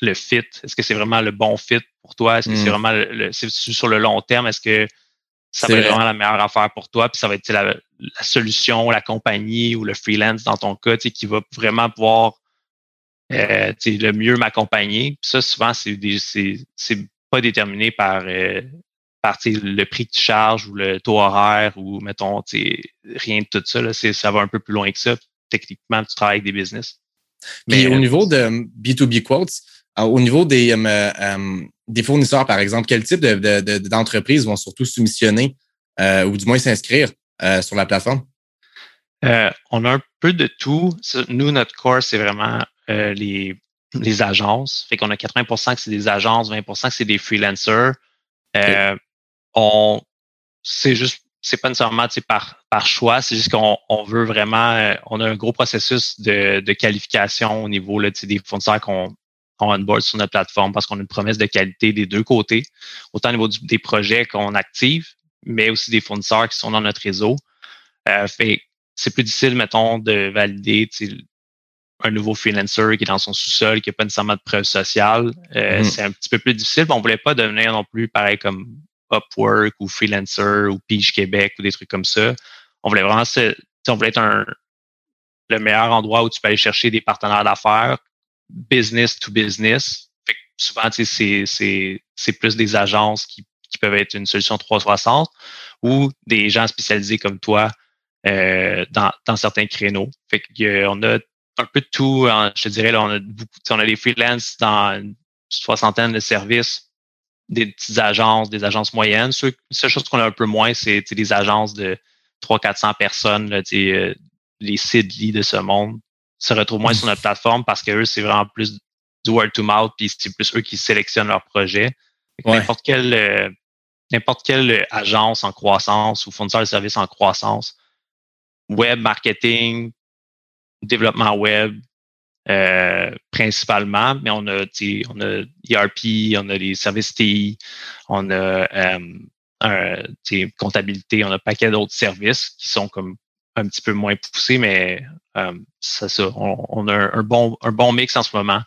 le fit. Est-ce que c'est vraiment le bon fit pour toi? Est-ce que c'est hmm. vraiment le, sur le long terme? Est-ce que ça va être vraiment la meilleure affaire pour toi? Puis ça va être la, solution, la compagnie ou le freelance dans ton cas, qui va vraiment pouvoir euh, le mieux m'accompagner. Ça, souvent, c'est c'est pas déterminé par, euh, par le prix que tu charges ou le taux horaire ou mettons rien de tout ça. Là, ça va un peu plus loin que ça. Techniquement, tu travailles avec des business. Mais au niveau de B2B quotes, euh, au niveau des, euh, euh, des fournisseurs, par exemple, quel type d'entreprises vont surtout soumissionner ou du moins s'inscrire sur la plateforme? on a un peu de tout. Nous, notre core, c'est vraiment les, les agences. Fait qu'on a 80% que c'est des agences, 20% que c'est des freelancers. On, c'est juste c'est pas nécessairement par, par choix, c'est juste qu'on on veut vraiment, euh, on a un gros processus de, de qualification au niveau là, des fournisseurs qu'on on onboard sur notre plateforme parce qu'on a une promesse de qualité des deux côtés, autant au niveau des projets qu'on active, mais aussi des fournisseurs qui sont dans notre réseau. Euh, fait c'est plus difficile, mettons, de valider un nouveau freelancer qui est dans son sous-sol, qui n'a pas nécessairement de preuve sociale. Euh, mm-hmm. C'est un petit peu plus difficile. On ne voulait pas devenir non plus pareil comme Upwork ou Freelancer ou Pige Québec ou des trucs comme ça. On voulait vraiment on voulait être un, le meilleur endroit où tu peux aller chercher des partenaires d'affaires, business to business. Fait souvent, c'est, c'est, plus des agences qui, qui peuvent être une solution 360 ou des gens spécialisés comme toi euh, dans, dans certains créneaux. Fait qu'on a un peu de tout. je te dirais, là, on a beaucoup, on a des freelances dans une soixantaine de services des petites agences, des agences moyennes. La seule chose qu'on a un peu moins, c'est des agences de 300-400 personnes, là, euh, les Sidley de ce monde se retrouvent moins sur notre plateforme parce que eux, c'est vraiment plus du word to mouth, puis c'est plus eux qui sélectionnent leurs projets. N'importe quelle euh, n'importe quelle agence en croissance ou fournisseur de services en croissance, web marketing, développement web, euh, principalement, mais on a, on a ERP, on a les services TI, on a euh, un, comptabilité, on a un paquet d'autres services qui sont comme un petit peu moins poussés, mais euh, ça. On, a un, bon, un bon mix en ce moment.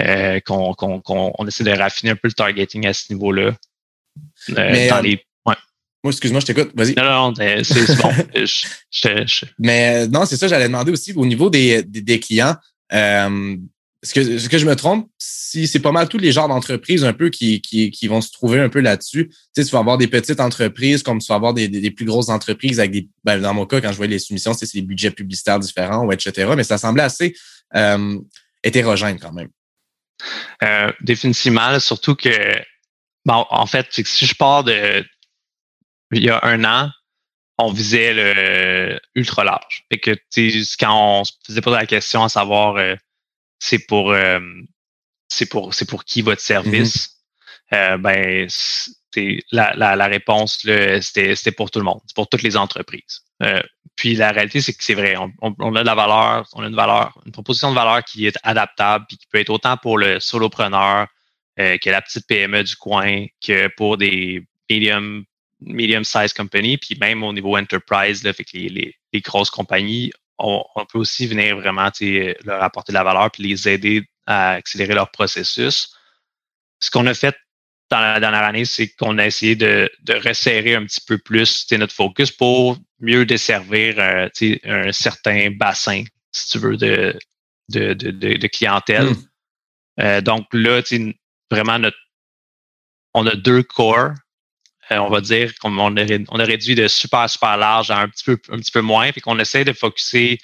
Euh, qu'on, essaie de raffiner un peu le targeting à ce niveau-là. dans les. Moi, excuse-moi, je t'écoute. Vas-y. Non, non, c'est, c'est bon. je, je, Mais non, c'est ça, j'allais demander aussi au niveau des, des, des clients. Euh, est-ce que, ce que je me trompe? Si c'est pas mal tous les genres d'entreprises un peu qui, qui, qui, vont se trouver un peu là-dessus. Tu sais, tu vas avoir des petites entreprises comme tu vas avoir des, des, plus grosses entreprises avec des. Ben, dans mon cas, quand je voyais les soumissions, c'est des budgets publicitaires différents, ou etc. Mais ça semblait assez euh, hétérogène quand même. Euh, définitivement, surtout que bon, en fait, si je pars de il y a un an, on visait le ultra large. Fait que quand on se faisait pas la question à savoir euh, c'est pour euh, c'est pour c'est pour qui votre service, euh, ben la, la, la, réponse c'était c'était pour tout le monde, c'est pour toutes les entreprises. puis la réalité, c'est que c'est vrai. On, a de la valeur, on a une valeur, une proposition de valeur qui est adaptable, puis qui peut être autant pour le solopreneur que la petite PME du coin, que pour des medium medium size company, puis même au niveau enterprise, là, fait que les, les, grosses compagnies, on, peut aussi venir vraiment leur apporter de la valeur puis les aider à accélérer leur processus. Ce qu'on a fait dans la dernière année, c'est qu'on a essayé de, de resserrer un petit peu plus notre focus pour mieux desservir euh, un certain bassin, si tu veux, de, de, de, de clientèle. Hmm. Euh, donc là, vraiment, notre, on a deux corps euh, on va dire qu'on on a, réduit de super, super large à un petit peu, un petit peu moins, puis qu'on essaie de focuser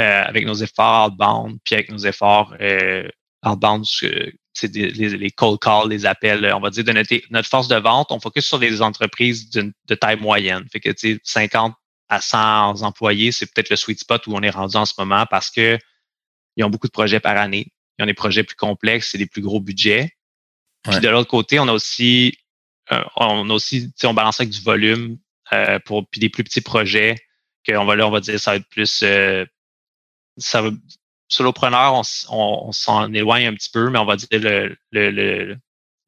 euh, avec nos efforts outbound, puis avec nos efforts euh, outbound, c'est les, les cold calls, les appels, on va dire de notre, notre force de vente, on focus sur des entreprises de, taille moyenne. Fait que 50 à 100 employés, c'est peut-être le sweet spot où on est rendu en ce moment parce que ils ont beaucoup de projets par année. Ils ont des projets plus complexes et des plus gros budgets. Puis de l'autre côté, on a aussi euh, on a aussi, on balance avec du volume euh, pour puis des plus petits projets qu'on va là, on va dire ça va être plus euh, ça va, solopreneur, on, on, s'en éloigne un petit peu, mais on va dire le, le,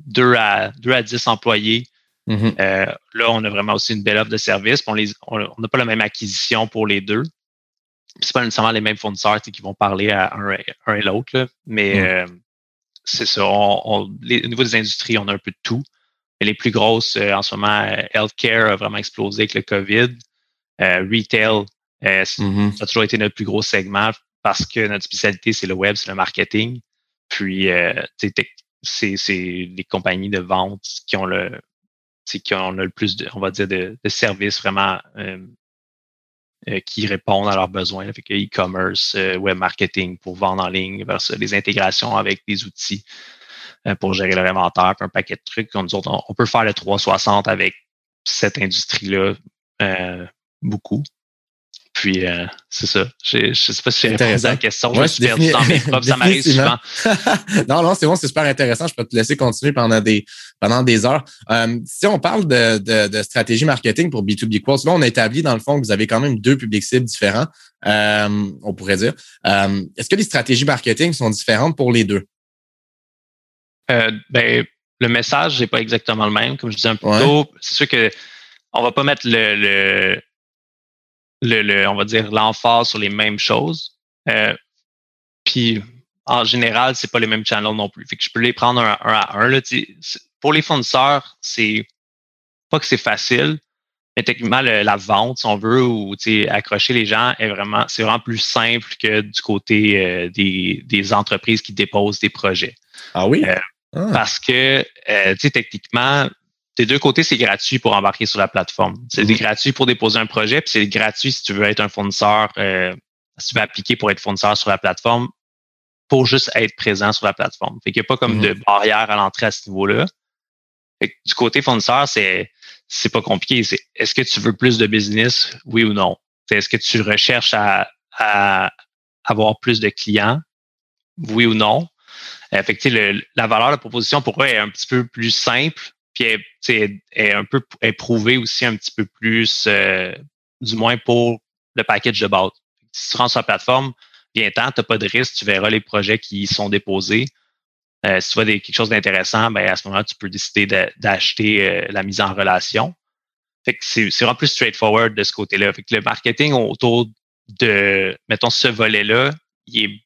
2 à 2 à 10 employés. Mm-hmm. là, on a vraiment aussi une belle offre de service. On n'a on, pas la même acquisition pour les deux. C'est pas nécessairement les mêmes fournisseurs qui vont parler à un, et l'autre, mais mm. c'est ça. au niveau des industries, on a un peu de tout les plus grosses euh, en ce moment, euh, healthcare a vraiment explosé avec le COVID. Euh, retail, mm-hmm. ça a toujours été notre plus gros segment parce que notre spécialité, c'est le web, c'est le marketing. Puis, c'est les compagnies de vente qui ont le qui ont le plus de, on va dire, de, services vraiment qui répondent à leurs besoins. Fait que e-commerce, web marketing pour vendre en ligne, vers les intégrations avec des outils euh, pour gérer le inventaire, puis un paquet de trucs. Comme on, on peut faire le 360 avec cette industrie-là euh, beaucoup. Puis euh, c'est ça. Je ne sais pas si j'ai répondu à la question. je suis perdu dans mes propres, ça m'arrive souvent. non, non, c'est bon, c'est super intéressant. Je peux te laisser continuer pendant des pendant des heures. si on parle de, de, de, stratégie marketing pour B2B Quotes, là, on a établi dans le fond que vous avez quand même deux publics cibles différents, on pourrait dire. Est-ce que les stratégies marketing sont différentes pour les deux? Euh, ben, le message n'est pas exactement le même. Comme je disais un peu plus tôt, c'est sûr que on va pas mettre le, le, le, on va dire l'emphase sur les mêmes choses. Euh, puis en général, c'est pas les mêmes channels non plus. Fait que je peux les prendre un, à un. Là, pour les fournisseurs, c'est pas que c'est facile, mais techniquement, la vente, si on veut, ou accrocher les gens est vraiment, c'est vraiment plus simple que du côté euh, des, des entreprises qui déposent des projets. Ah oui? Ah. Parce que, euh, tu sais, techniquement, des deux côtés, c'est gratuit pour embarquer sur la plateforme. C'est mhm. gratuit pour déposer un projet, puis c'est gratuit si tu veux être un fournisseur, euh, si tu veux appliquer pour être fournisseur sur la plateforme, pour juste être présent sur la plateforme. Fait qu'il n'y a pas comme mhm. de barrière à l'entrée à ce niveau-là. du côté fournisseur, c'est c'est pas compliqué. C'est est-ce que tu veux plus de business, oui ou non? Est-ce que tu recherches à, à avoir plus de clients, oui ou non? Euh, fait la valeur de proposition pour eux est un petit peu plus simple, puis est, est un peu éprouvée aussi un petit peu plus, euh, du moins pour le package de base. Si tu rentres sur la plateforme, viens-t'en, tu n'as pas de risque, tu verras les projets qui sont déposés. Euh, si tu vois des, quelque chose d'intéressant, ben à ce moment-là, tu peux décider d'acheter la mise en relation. Que c'est vraiment plus straightforward de ce côté-là. Que le marketing autour de, mettons, ce volet-là, il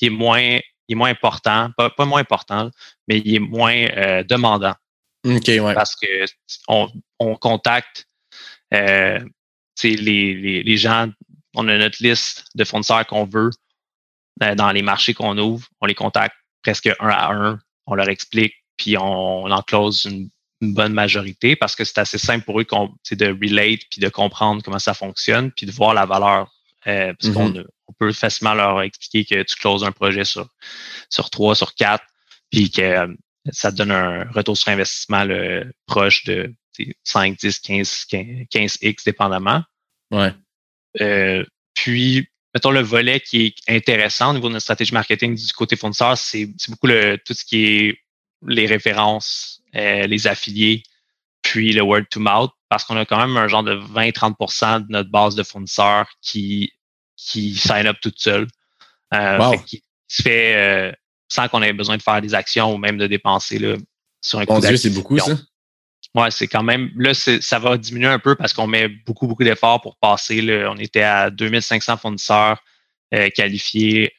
il est moins il est moins important, pas, moins important, mais il est moins euh, demandant. OK, ouais. Parce que on, on contacte euh, les, les, les, gens, on a notre liste de fournisseurs qu'on veut euh, dans les marchés qu'on ouvre, on les contacte presque un à un, on leur explique, puis on, on en close une, bonne majorité parce que c'est assez simple pour eux de relate puis de comprendre comment ça fonctionne puis de voir la valeur euh, parce qu'on mm-hmm on peut facilement leur expliquer que tu closes un projet sur, sur 3, sur 4, puis que euh, ça te donne un retour sur investissement proche de 5, 10, 15, 15, x dépendamment. Ouais. Euh, puis, mettons le volet qui est intéressant au niveau de notre stratégie marketing du côté fournisseur, c'est beaucoup le, tout ce qui est les références, euh, les affiliés, puis le word to mouth. parce qu'on a quand même un genre de 20-30% de notre base de fournisseurs qui, qui sign up toute seule. Euh, qui se fait euh, sans qu'on ait besoin de faire des actions ou même de dépenser là, sur un Mon Dieu, c'est beaucoup ça? Ouais, c'est quand même. Là, ça va diminuer un peu parce qu'on met beaucoup, beaucoup d'efforts pour passer. Là, on était à 2500 fournisseurs euh, qualifiés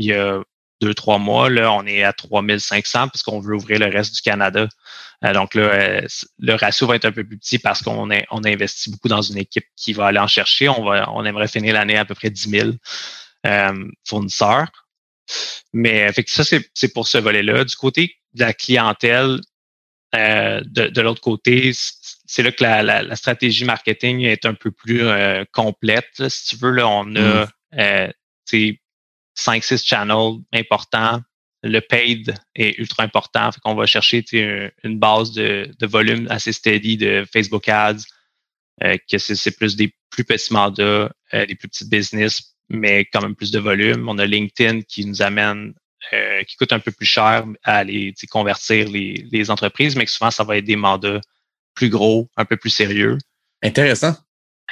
il y a deux, trois mois. Là, on est à 3500 parce qu'on veut ouvrir le reste du Canada. Euh, donc là, euh, le ratio va être un peu plus petit parce qu'on on a investi beaucoup dans une équipe qui va aller en chercher. On, va, on aimerait finir l'année à peu près 10 000 euh, fournisseurs. Mais fait que ça, c'est pour ce volet-là. Du côté de la clientèle, de, de l'autre côté, c'est là que la, la, stratégie marketing est un peu plus complète. Si tu veux, là, on a mm. 5-6 channels importants. Le paid est ultra important. Fait qu'on va chercher une base de, volume assez steady de Facebook Ads, euh, que c'est plus des plus petits mandats, euh, des plus petites business, mais quand même plus de volume. On a LinkedIn qui nous amène, euh, qui coûte un peu plus cher à aller convertir les, les entreprises, mais que souvent, ça va être des mandats plus gros, un peu plus sérieux. Intéressant.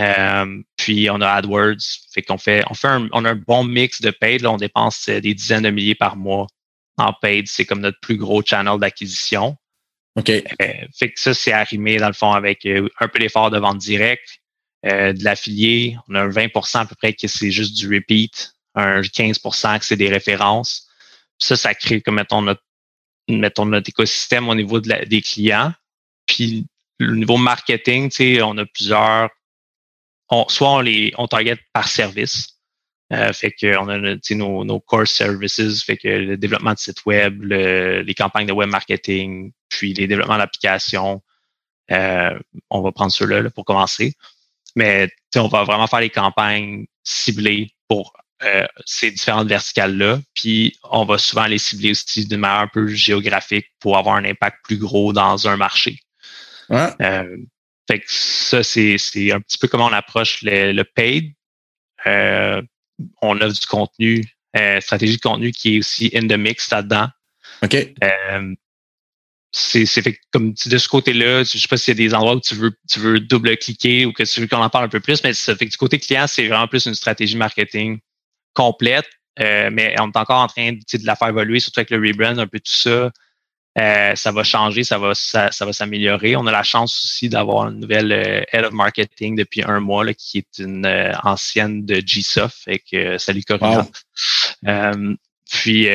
Euh, puis on a AdWords, fait qu'on fait, on fait un, on a un bon mix de paid. Là, on dépense euh, des dizaines de milliers par mois en paid. C'est comme notre plus gros channel d'acquisition. OK. Euh, fait que ça, c'est arrimé dans le fond avec un peu d'effort de vente directe, de l'affilié. On a un 20% à peu près qui c'est juste du repeat, un 15% que c'est des références. ça, ça crée comme mettons notre, mettons notre écosystème au niveau de des clients. Puis le niveau marketing, tu sais, on a plusieurs soit on les on target par service. Euh, fait qu'on a nos, nos core services, fait que le développement de site web, les campagnes de web marketing, puis les développements d'applications. Euh, on va prendre ceux-là pour commencer. Mais on va vraiment faire les campagnes ciblées pour euh, ces différentes verticales-là. Puis on va souvent les cibler aussi d'une manière un peu géographique pour avoir un impact plus gros dans un marché. Ouais. Fait que ça, c'est, un petit peu comment on approche le, le paid. Euh, on a du contenu, euh, stratégie de contenu qui est aussi in the mix là-dedans. OK. Euh, c'est, c'est fait comme de ce côté-là, je sais pas s'il y a des endroits où tu veux, tu veux double-cliquer ou que tu veux qu'on en parle un peu plus, mais ça fait que du côté client, c'est vraiment plus une stratégie marketing complète. mais on est encore en train de la faire évoluer, surtout avec le rebrand, un peu tout ça. Euh, ça va changer, ça va, ça, va s'améliorer. On a la chance aussi d'avoir une nouvelle euh, head of marketing depuis un mois là, qui est une euh, ancienne de GSoft. Fait que salut Corinne. puis,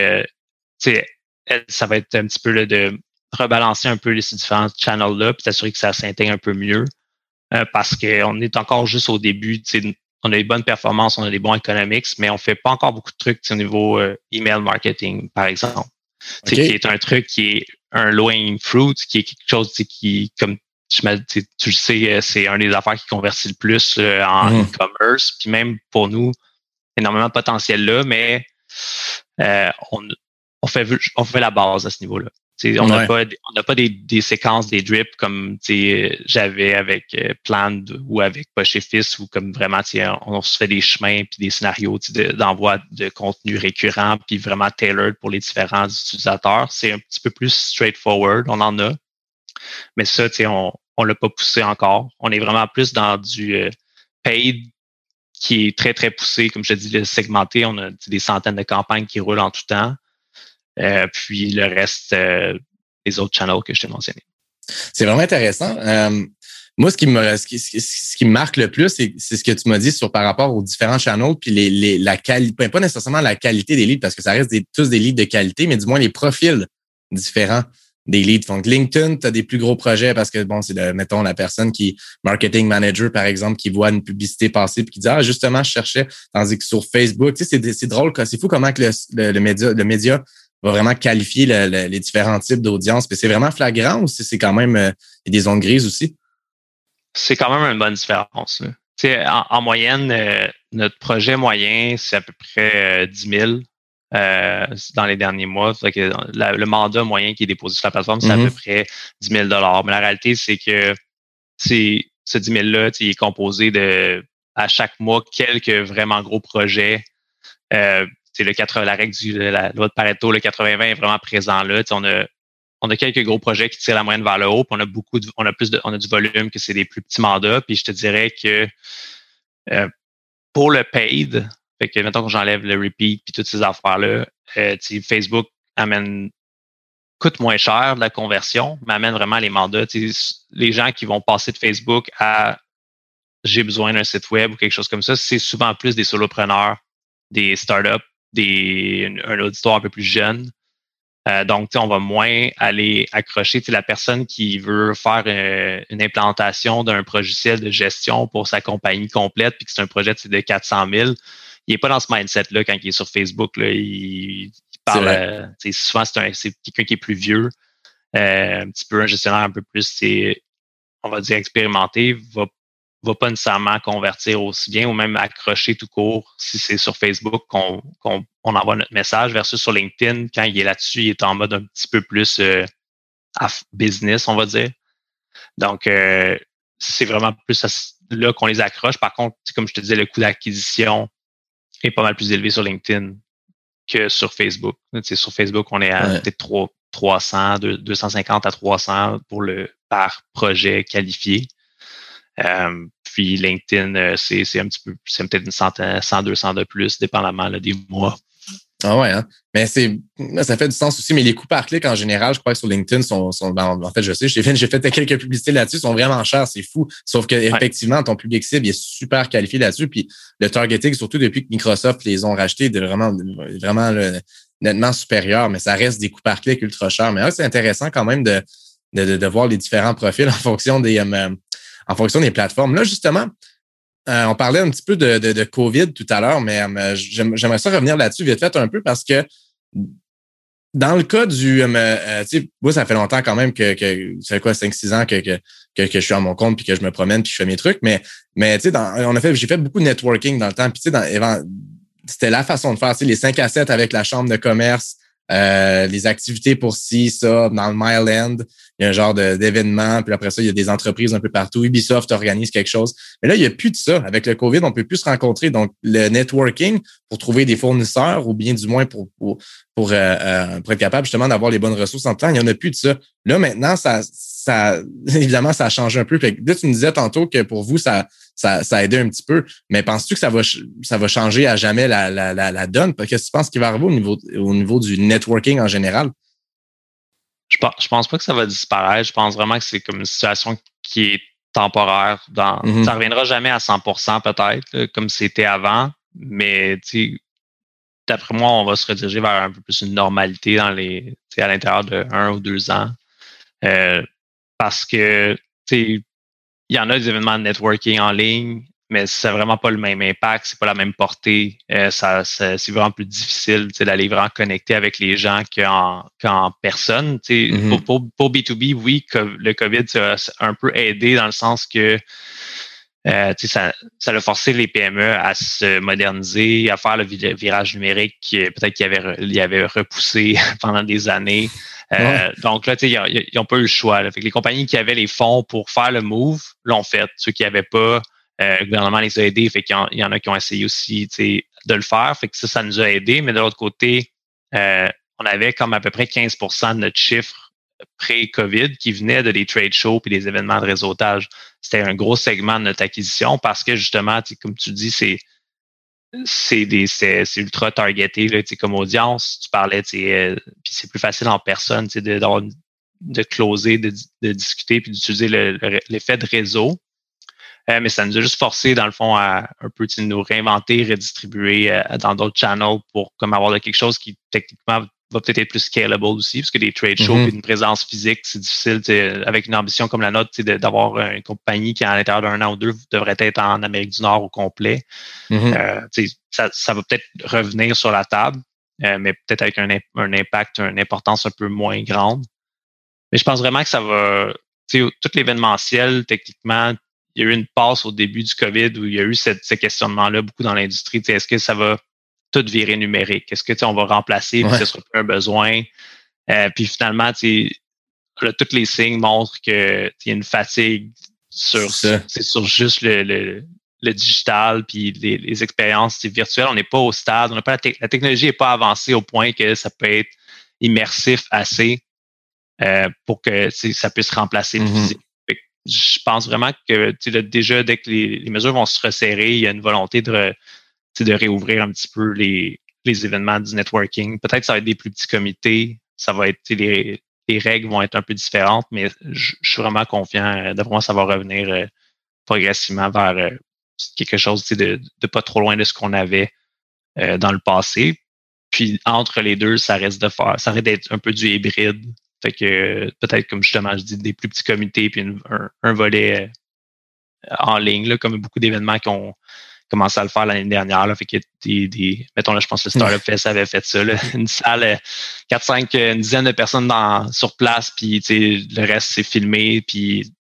ça va être un petit peu de rebalancer un peu ces différents channels-là, puis s'assurer que ça s'intègre un peu mieux. parce qu'on est encore juste au début. On a des bonnes performances, on a des bons economics, mais on fait pas encore beaucoup de trucs au niveau email marketing, par exemple. Qui est un truc qui est un low-hanging fruit, qui est quelque chose qui, comme tu, tu le sais, euh, c'est un des affaires qui convertit le plus euh, en mm. e-commerce. Puis même pour nous, énormément de potentiel là, mais euh, on, on, fait, on fait la base à ce niveau-là on n'a pas, on pas des, des, séquences, des drips comme j'avais avec euh, Plan ou avec Poche Fils ou comme vraiment on, se fait des chemins puis des scénarios d'envoi de, contenu récurrent puis vraiment tailored pour les différents utilisateurs. C'est un petit peu plus straightforward, on en a. Mais ça, on ne l'a pas poussé encore. On est vraiment plus dans du euh, paid qui est très, très poussé. Comme je te dis, segmenté. On a des centaines de campagnes qui roulent en tout temps. Euh, puis le reste euh, des autres channels que je t'ai mentionné. C'est vraiment intéressant. Euh, moi, ce qui me ce qui, ce qui me marque le plus, c'est ce que tu m'as dit sur par rapport aux différents channels, puis les, les la qualité, pas nécessairement la qualité des leads, parce que ça reste des, tous des leads de qualité, mais du moins les profils différents des leads. Donc, LinkedIn, tu as des plus gros projets parce que, bon, c'est, mettons, la personne qui, marketing manager, par exemple, qui voit une publicité passer puis qui dit, ah, justement, je cherchais. Tandis que sur Facebook, tu sais, c'est, drôle, c'est fou comment que le, le, média, le média va vraiment qualifier les différents types d'audience. C'est vraiment flagrant ou c'est quand même euh, des zones grises aussi? C'est quand même une bonne différence. En, en, moyenne, euh, notre projet moyen, c'est à peu près 10 euh, 000 dans les derniers mois. le mandat moyen qui est déposé sur la plateforme, c'est à mm-hmm. peu près 10 000 Mais la réalité, c'est que ce 10 000-là, il est composé de à chaque mois quelques vraiment gros projets c'est le 80, la règle du la loi de Pareto, le 80-20 est vraiment présent là. on a, on a quelques gros projets qui tirent la moyenne vers le haut, puis on a beaucoup de, on a plus de, on a du volume que c'est des plus petits mandats. Puis je te dirais que euh, pour le paid, fait que mettons que j'enlève le repeat puis toutes ces affaires-là, euh, Facebook amène coûte moins cher de la conversion, mais amène vraiment les mandats. Les gens qui vont passer de Facebook à j'ai besoin d'un site web ou quelque chose comme ça, c'est souvent plus des solopreneurs, des startups, des, un auditoire un peu plus jeune. Euh, donc, on va moins aller accrocher la personne qui veut faire euh, une implantation d'un logiciel de gestion pour sa compagnie complète, puis que c'est un projet de 400 000. Il n'est pas dans ce mindset-là quand il est sur Facebook. Là, il, parle, euh, souvent c'est quelqu'un qui est plus vieux, un petit peu un gestionnaire un peu plus, on va dire expérimenté, va va pas nécessairement convertir aussi bien ou même accrocher tout court si c'est sur Facebook qu'on envoie notre message versus sur LinkedIn, quand il est là-dessus, il est en mode un petit peu plus euh, business, on va dire. Donc, euh, c'est vraiment plus là qu'on les accroche. Par contre, comme je te disais, le coût d'acquisition est pas mal plus élevé sur LinkedIn que sur Facebook. sur Facebook, on est à peut-être 300, 250 à 300 pour le par projet qualifié. Euh, puis LinkedIn, euh, c'est, un petit peu, c'est peut-être une centaine, 100, 200 de plus, dépendamment des mois. Ah ouais, hein? mais c'est ça fait du sens aussi. Mais les coûts par clic en général, je crois que sur LinkedIn sont, sont ben, en fait, je sais, j'ai fait, j'ai fait quelques publicités là-dessus, sont vraiment chers, c'est fou. Sauf que effectivement, ton public cible est super qualifié là-dessus. Puis le targeting, surtout depuis que Microsoft les ont rachetés, de vraiment, vraiment nettement supérieur, mais ça reste des coûts par clic ultra chers. Mais c'est intéressant quand même de, de, de, voir les différents profils en fonction des, euh, en fonction des plateformes. Là, justement, euh, on parlait un petit peu de, COVID tout à l'heure, mais euh, j'aimerais ça revenir là-dessus vite fait un peu parce que dans le cas du, euh, tu sais, moi, ça fait longtemps quand même que, que fait quoi, 5-6 ans que, je suis à mon compte puis que je me promène puis je fais mes trucs, mais, mais tu sais, on a fait, j'ai fait beaucoup de networking dans le temps, puis tu sais, c'était la façon de faire, tu sais, les 5 à 7 avec la chambre de commerce, euh, les activités pour ci, ça, dans le Myland, il y a un genre d'événement, puis après ça, il y a des entreprises un peu partout. Ubisoft organise quelque chose. Mais là, il n'y a plus de ça. Avec le COVID, on peut plus se rencontrer. Donc, le networking pour trouver des fournisseurs ou bien du moins pour, pour, pour, euh, euh, pour être capable justement d'avoir les bonnes ressources en temps, il n'y en a plus de ça. Là, maintenant, ça, ça évidemment, ça change un peu. Fait que, tu nous disais tantôt que pour vous, ça, ça, ça a aidé un petit peu. Mais penses-tu que ça va, ça va changer à jamais la, la, la, donne? Qu'est-ce que tu penses qu'il va arriver au niveau, au niveau du networking en général? Je pense, je pense pas que ça va disparaître. Je pense vraiment que c'est comme une situation qui est temporaire. Dans, mm-hmm. Ça reviendra jamais à 100% peut-être, comme c'était avant. Mais d'après moi, on va se rediriger vers un peu plus une normalité dans les, à l'intérieur de un ou deux ans. Euh, parce que il y en a des événements de networking en ligne, mais c'est vraiment pas le même impact, c'est pas la même portée. Euh, ça, c'est vraiment plus difficile d'aller vraiment connecter avec les gens qu'en, qu'en personne. Mm-hmm. pour, pour, B2B, oui, le COVID a un peu aidé dans le sens que euh, ça, ça a forcé les PME à se moderniser, à faire le virage numérique peut-être qu'il avait, il avait repoussé pendant des années. Euh, donc là, ils n'ont pas eu le choix. les compagnies qui avaient les fonds pour faire le move l'ont fait. Ceux qui n'avaient pas, euh, le gouvernement les a aidés. Fait qu'il y, en a qui ont essayé aussi de le faire. Fait que ça, ça nous a aidés. Mais de l'autre côté, euh, on avait comme à peu près 15% de notre chiffre pré-COVID qui venait de des trade shows et des événements de réseautage. C'était un gros segment de notre acquisition parce que justement, comme tu dis, c'est c'est des c'est ultra targeté là, comme audience. Tu parlais, euh, puis c'est plus facile en personne, de, de, de closer, de, de discuter, puis d'utiliser l'effet de réseau. Euh, mais ça nous a juste forcé, dans le fond, à un peu nous réinventer, redistribuer euh, dans d'autres channels pour comme avoir quelque chose qui techniquement va peut-être être plus scalable aussi, parce que des trade shows et une présence physique, c'est difficile. Avec une ambition comme la nôtre, d'avoir une compagnie qui, à l'intérieur d'un an ou deux, devrait être en Amérique du Nord au complet. Mm-hmm. Euh, ça, ça, va peut-être revenir sur la table, euh, mais peut-être avec un, un, impact, une importance un peu moins grande. Mais je pense vraiment que ça va, tout l'événementiel, techniquement, il y a eu une passe au début du COVID où il y a eu cette, ce questionnement-là beaucoup dans l'industrie. Est-ce que ça va tout virer numérique. Est-ce que on va remplacer, puis ce sera plus un besoin? Euh, puis finalement, là, tous les signes montrent qu'il y a une fatigue sur c'est sur juste le, le, digital puis les, expériences virtuelles. On n'est pas au stade, on pas la, technologie n'est pas avancée au point que ça peut être immersif assez pour que ça puisse remplacer le mm-hmm. physique. Je pense vraiment que déjà, dès que les, mesures vont se resserrer, il y a une volonté de, de réouvrir un petit peu les, les événements du networking. Peut-être ça va être des plus petits comités, ça va être les, les règles vont être un peu différentes, mais je, suis vraiment confiant. D'après moi, ça va revenir progressivement vers quelque chose de, de pas trop loin de ce qu'on avait euh, dans le passé. Puis entre les deux, ça reste de faire, ça reste d'être un peu du hybride. Fait que peut-être, comme justement, je dis, des plus petits comités, puis un, volet euh, en ligne, là, comme beaucoup d'événements qui ont commencé à le faire l'année dernière. Là, fait que des, des, mettons là, je pense que le Startup Fest avait fait ça. Là, une salle, 4-5, euh, une dizaine de personnes dans, sur place, puis le reste c'est filmé, puis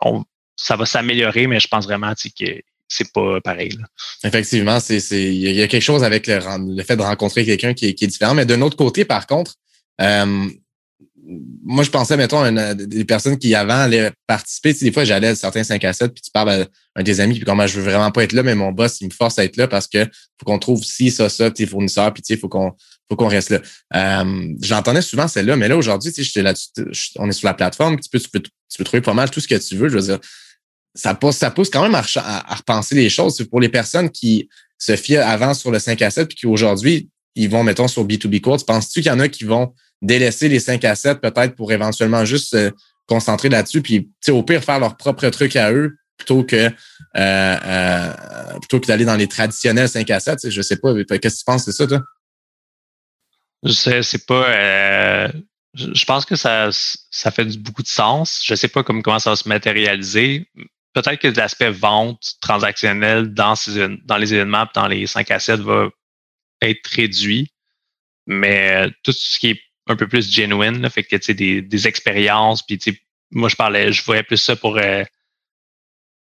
on, ça va s'améliorer, mais je pense vraiment que c'est pas pareil. Effectivement, c'est il y, a quelque chose avec le, le fait de rencontrer quelqu'un qui, qui, est différent. Mais d'un autre côté, par contre, euh, moi, je pensais, mettons, des personnes qui avant allaient participer. Tu sais, des fois, j'allais à certains 5 à 7, puis tu parles à un des amis, puis comme je veux vraiment pas être là, mais mon boss, il me force à être là parce que faut qu'on trouve ci, ça, ça, tes fournisseurs, puis tu sais, faut qu'on faut qu'on reste là. Euh, J'entendais souvent celle-là, mais là, aujourd'hui, tu sais, là, on est sur la plateforme, tu peux, tu peux, tu peux trouver pas mal tout ce que tu veux. Je veux dire, ça pousse, ça pousse quand même à, repenser les choses. Pour les personnes qui se fient avant sur le 5 à 7 puis qui aujourd'hui, ils vont, mettons, sur B2B Courts, penses-tu qu'il y en a qui vont délaisser les 5 à 7 peut-être pour éventuellement juste se concentrer là-dessus puis au pire faire leur propre truc à eux plutôt que euh, euh, plutôt que d'aller dans les traditionnels 5 à 7? Je sais pas. Qu'est-ce que tu penses de ça, toi? Je sais, c'est pas. Euh, je pense que ça, ça fait beaucoup de sens. Je sais pas comment ça va se matérialiser peut-être que l'aspect vente transactionnel dans, dans les événements, dans les 5 à 7 va être réduit. Mais tout ce qui est un peu plus genuine, fait que des, des expériences, puis moi je parlais, je voyais plus ça pour euh,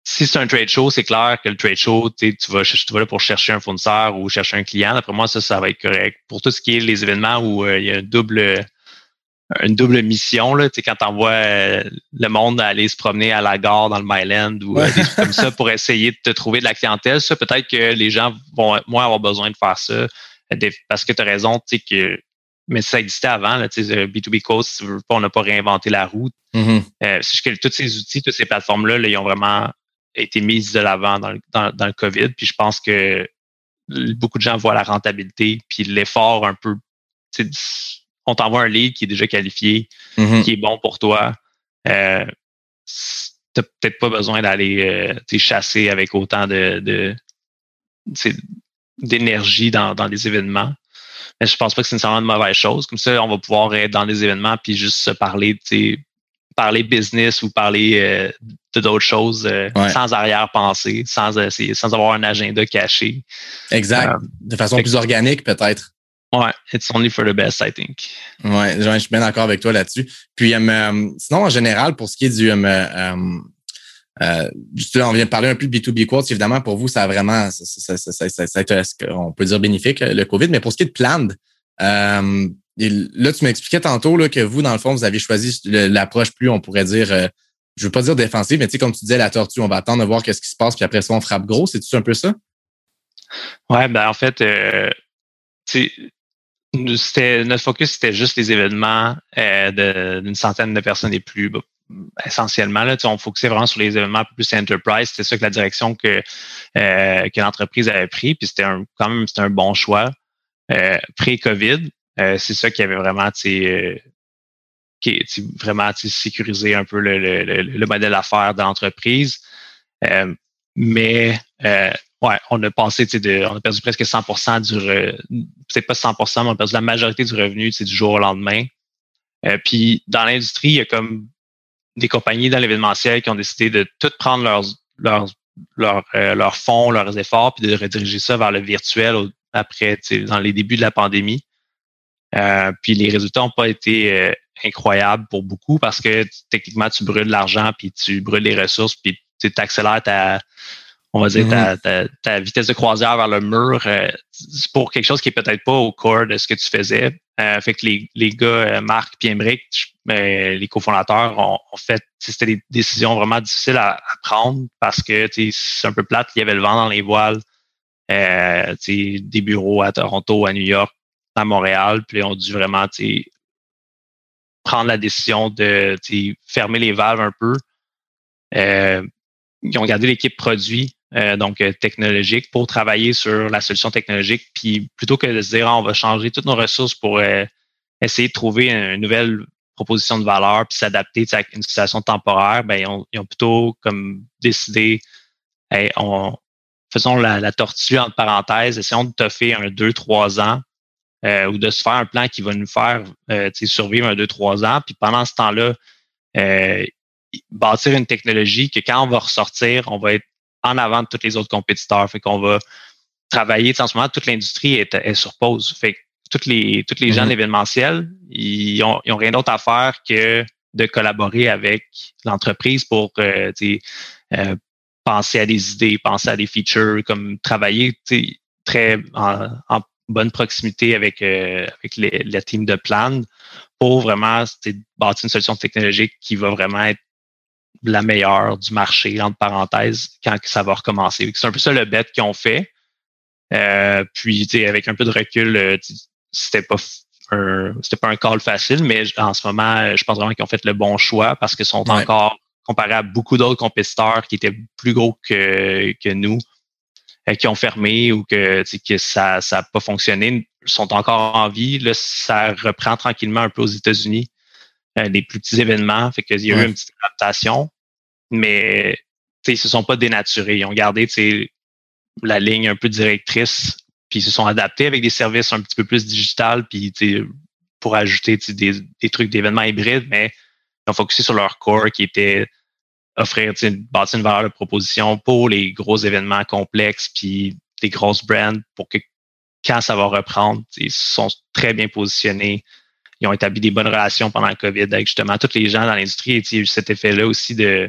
si c'est un trade show, c'est clair que le trade show, tu vas, tu vas là pour chercher un fournisseur ou chercher un client. D'après moi, ça, ça va être correct. Pour tout ce qui est les événements où euh, il y a un double une double mission là, tu sais, quand t'envoies euh, le monde aller se promener à la gare dans le Myland ou euh, des trucs comme ça pour essayer de te trouver de la clientèle, ça peut-être que les gens vont moins avoir besoin de faire ça parce que tu as raison, tu sais que mais ça existait avant, là, tu sais, B2B Coast, on n'a pas réinventé la route. Mm-hmm. c'est que tous ces outils, toutes ces plateformes-là, là, ils ont vraiment été mises de l'avant dans le, dans, dans le COVID. Puis je pense que beaucoup de gens voient la rentabilité, puis l'effort un peu on t'envoie un lead qui est déjà qualifié, mm-hmm. qui est bon pour toi. Euh, tu peut-être pas besoin d'aller euh, chasser avec autant de, d'énergie dans, dans les événements. Mais je pense pas que c'est nécessairement une mauvaise chose. Comme ça, on va pouvoir être dans les événements puis juste se parler, parler business ou parler euh, de d'autres choses euh, sans arrière-pensée, sans, sans avoir un agenda caché. Exact. de façon plus organique, peut-être. Ouais, it's only for the best, I think. Ouais, je suis bien d'accord avec toi là-dessus. Puis, euh, sinon, en général, pour ce qui est du. Euh, euh, on vient de parler un peu de B2B Quotes. Évidemment, pour vous, ça a vraiment, ça, ça, ça, ça, on peut dire bénéfique, le COVID? Mais pour ce qui est de Planned, euh, là, tu m'expliquais tantôt là, que vous, dans le fond, vous avez choisi l'approche plus, on pourrait dire, je veux pas dire défensive, mais tu sais, comme tu disais, la tortue, on va attendre de voir qu'est-ce qui se passe, puis après ça, on frappe gros. C'est-tu un peu ça? Ouais, ben en fait, euh, c'était notre focus c'était juste les événements euh, d'une centaine de personnes et plus essentiellement là on focusait vraiment sur les événements plus enterprise. C'était ça que la direction que euh, que l'entreprise avait pris. Puis c'était un quand même c'était un bon choix euh, pré Covid c'est ça qui avait vraiment qui vraiment sécurisé un peu le, le, le modèle d'affaires de l'entreprise. Mais Ouais, on a passé, de, on a perdu presque 100 du, c'est pas 100% mais on a perdu la majorité du revenu, du jour au lendemain. Euh, puis dans l'industrie, il y a comme des compagnies dans l'événementiel qui ont décidé de tout prendre leurs leurs leurs, euh, leurs fonds, leurs efforts, puis de rediriger ça vers le virtuel après, dans les débuts de la pandémie. Euh, puis les résultats n'ont pas été euh, incroyables pour beaucoup parce que techniquement, tu brûles l'argent, puis tu brûles les ressources, puis tu accélères ta on va dire, mm-hmm. ta, vitesse de croisière vers le mur euh, pour quelque chose qui est peut-être pas au corps de ce que tu faisais. Euh, fait que les, les gars, euh, Marc et Emmerich, les cofondateurs, ont, fait, c'était des décisions vraiment difficiles à, prendre parce que c'est un peu plate, il y avait le vent dans les voiles. des bureaux à Toronto, à New York, à Montréal, puis on dû vraiment prendre la décision de fermer les valves un peu. Euh, ils ont gardé l'équipe produit, euh, donc technologique, pour travailler sur la solution technologique. Puis plutôt que de se dire ah, on va changer toutes nos ressources pour essayer de trouver une nouvelle proposition de valeur puis s'adapter à une situation temporaire, ben ils ont, ils ont plutôt comme décidé hey, on, faisons la, la, tortue entre parenthèses, essayons de toffer un 2-3 ans euh, ou de se faire un plan qui va nous faire euh, survivre un 2-3 ans. Puis pendant ce temps-là, euh, bâtir une technologie que quand on va ressortir, on va être en avant de tous les autres compétiteurs. Fait qu'on va travailler. En ce moment, toute l'industrie est, est, sur pause. Fait que toutes les, toutes les gens de mm-hmm. l'événementiel, ils ont, ils ont rien d'autre à faire que de collaborer avec l'entreprise pour euh, euh, penser à des idées, penser à des features, comme travailler très en, bonne proximité avec, euh, avec les, la team de plan pour vraiment bâtir une solution technologique qui va vraiment être la meilleure du marché, entre parenthèses, quand ça va recommencer. C'est un peu ça le bet qu'ils ont fait. Euh, puis, avec un peu de recul, euh, c'était pas c'était pas un call facile, mais en ce moment, je pense vraiment qu'ils ont fait le bon choix parce qu'ils sont encore comparé à beaucoup d'autres compétiteurs qui étaient plus gros que, que nous, euh, qui ont fermé ou que, que ça n'a pas fonctionné, sont encore en vie. Là, ça reprend tranquillement un peu aux États-Unis, euh, des plus petits événements. Fait qu'il y a eu une petite adaptation, mais ils ne se sont pas dénaturés. Ils ont gardé la ligne un peu directrice, puis ils se sont adaptés avec des services un petit peu plus digital, puis pour ajouter des, des trucs d'événements hybrides, mais ils ont focusé sur leur core qui était offrir, bâtir une valeur de proposition pour les gros événements complexes puis des grosses brands pour que quand ça va reprendre, ils sont très bien positionnés. Ils ont établi des bonnes relations pendant le COVID avec justement tous les gens dans l'industrie. Il y a eu cet effet-là aussi de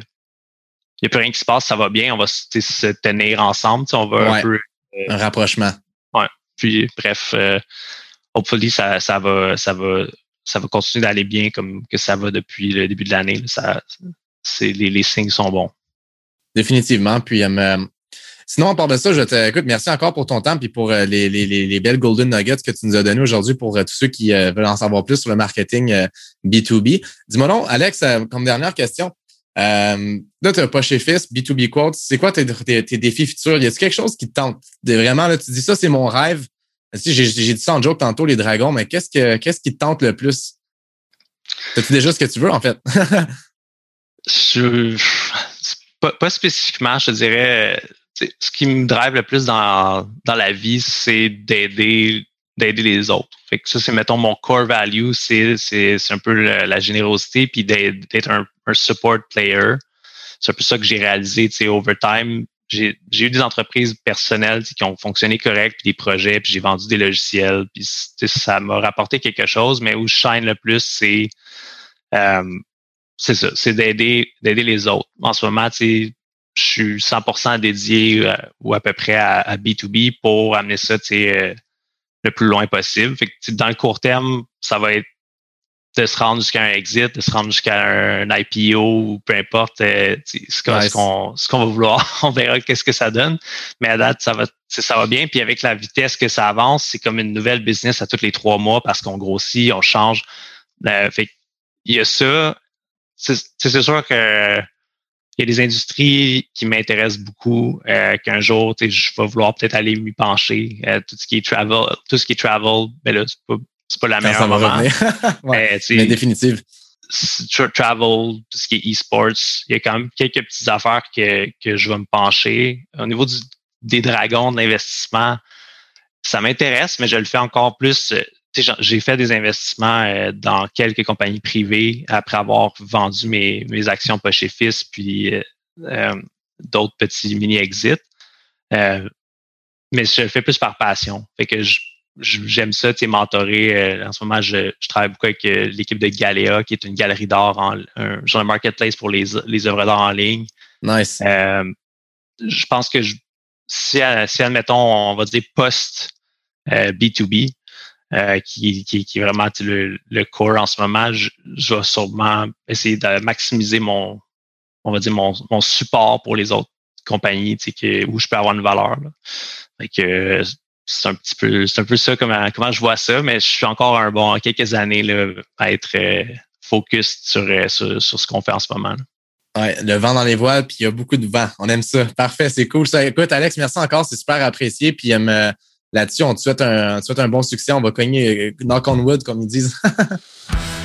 il n'y a plus rien qui se passe, ça va bien, on va se tenir ensemble. On va un peu. Euh, un rapprochement. Ouais. Puis bref, euh, hopefully, ça, ça va, ça va, ça va continuer d'aller bien comme que ça va depuis le début de l'année. Ça, c'est les, les, signes sont bons. Définitivement. Puis euh, sinon, à part de ça, je te écoute, merci encore pour ton temps et pour euh, les, les, les, belles Golden Nuggets que tu nous as données aujourd'hui pour euh, tous ceux qui veulent en savoir plus sur le marketing B2B. Dis-moi donc, Alex, comme dernière question. Là, tu n'as pas chez Fils, B2B Quotes. C'est quoi tes, tes, défis futurs? Y a-t-il quelque chose qui te tente? Vraiment, là, tu dis ça, c'est mon rêve. J'ai dit ça en joke tantôt, les dragons, mais qu'est-ce que qu'est-ce qui te tente le plus? As-tu déjà ce que tu veux, en fait? Pas, spécifiquement, je dirais. Ce qui me drive le plus dans, dans la vie, c'est d'aider d'aider les autres. Fait que ça, c'est, mettons, mon core value, c'est, c'est, c'est un peu la, générosité, puis d'être un, support player. C'est un peu ça que j'ai réalisé, tu sais, over time. J'ai, eu des entreprises personnelles qui ont fonctionné correct, puis des projets, puis j'ai vendu des logiciels, puis ça m'a rapporté quelque chose, mais où je shine le plus, c'est euh, ça, c'est d'aider d'aider les autres. En ce moment, tu je suis 100% dédié euh, ou à peu près à, B2B pour amener ça euh, le plus loin possible. Fait que, dans le court terme, ça va être de se rendre jusqu'à un exit, de se rendre jusqu'à un, IPO ou peu importe euh, ce qu'on va vouloir. On verra qu'est-ce que ça donne. Mais à date, ça va ça va bien. Puis avec la vitesse que ça avance, c'est comme une nouvelle business à tous les trois mois parce qu'on grossit, on change. fait il y a ça c'est sûr que il y a des industries qui m'intéressent beaucoup, euh, qu'un jour, je vais vouloir peut-être aller m'y pencher. Euh, tout ce qui est travel, tout ce qui est travel, ben là, c'est pas, pas la meilleure moment. ouais, mais, définitive. Travel, tout ce qui est e-sports, il y a quand même quelques petites affaires que, que je vais me pencher. Au niveau du, des dragons d'investissement, ça m'intéresse, mais je le fais encore plus euh, j'ai fait des investissements euh, dans quelques compagnies privées après avoir vendu mes, mes actions pas chez Fils, puis euh, euh, d'autres petits mini-exits. mais je le fais plus par passion. Fait que j'aime ça, tu sais, mentorer. en ce moment, je, travaille beaucoup avec l'équipe de Galéa, qui est une galerie d'art, en, un genre de marketplace pour les, les œuvres d'art en ligne. Nice. je pense que si, si, admettons, on va dire post B2B, euh, qui, qui, qui, est vraiment le, le core en ce moment, je, je, vais sûrement essayer de maximiser mon, on va dire mon, mon support pour les autres compagnies que, où je peux avoir une valeur. Là. que c'est un petit peu c'est un peu ça comment, comment je vois ça, mais je suis encore un bon quelques années là, à être euh, focus sur, sur, ce qu'on fait en ce moment. Ouais, le vent dans les voiles, puis il y a beaucoup de vent. On aime ça. Parfait, c'est cool. Ça. Écoute, Alex, merci encore. C'est super apprécié. Puis là-dessus, on te souhaite un, on te souhaite un bon succès. On va cogner knock on wood, comme ils disent.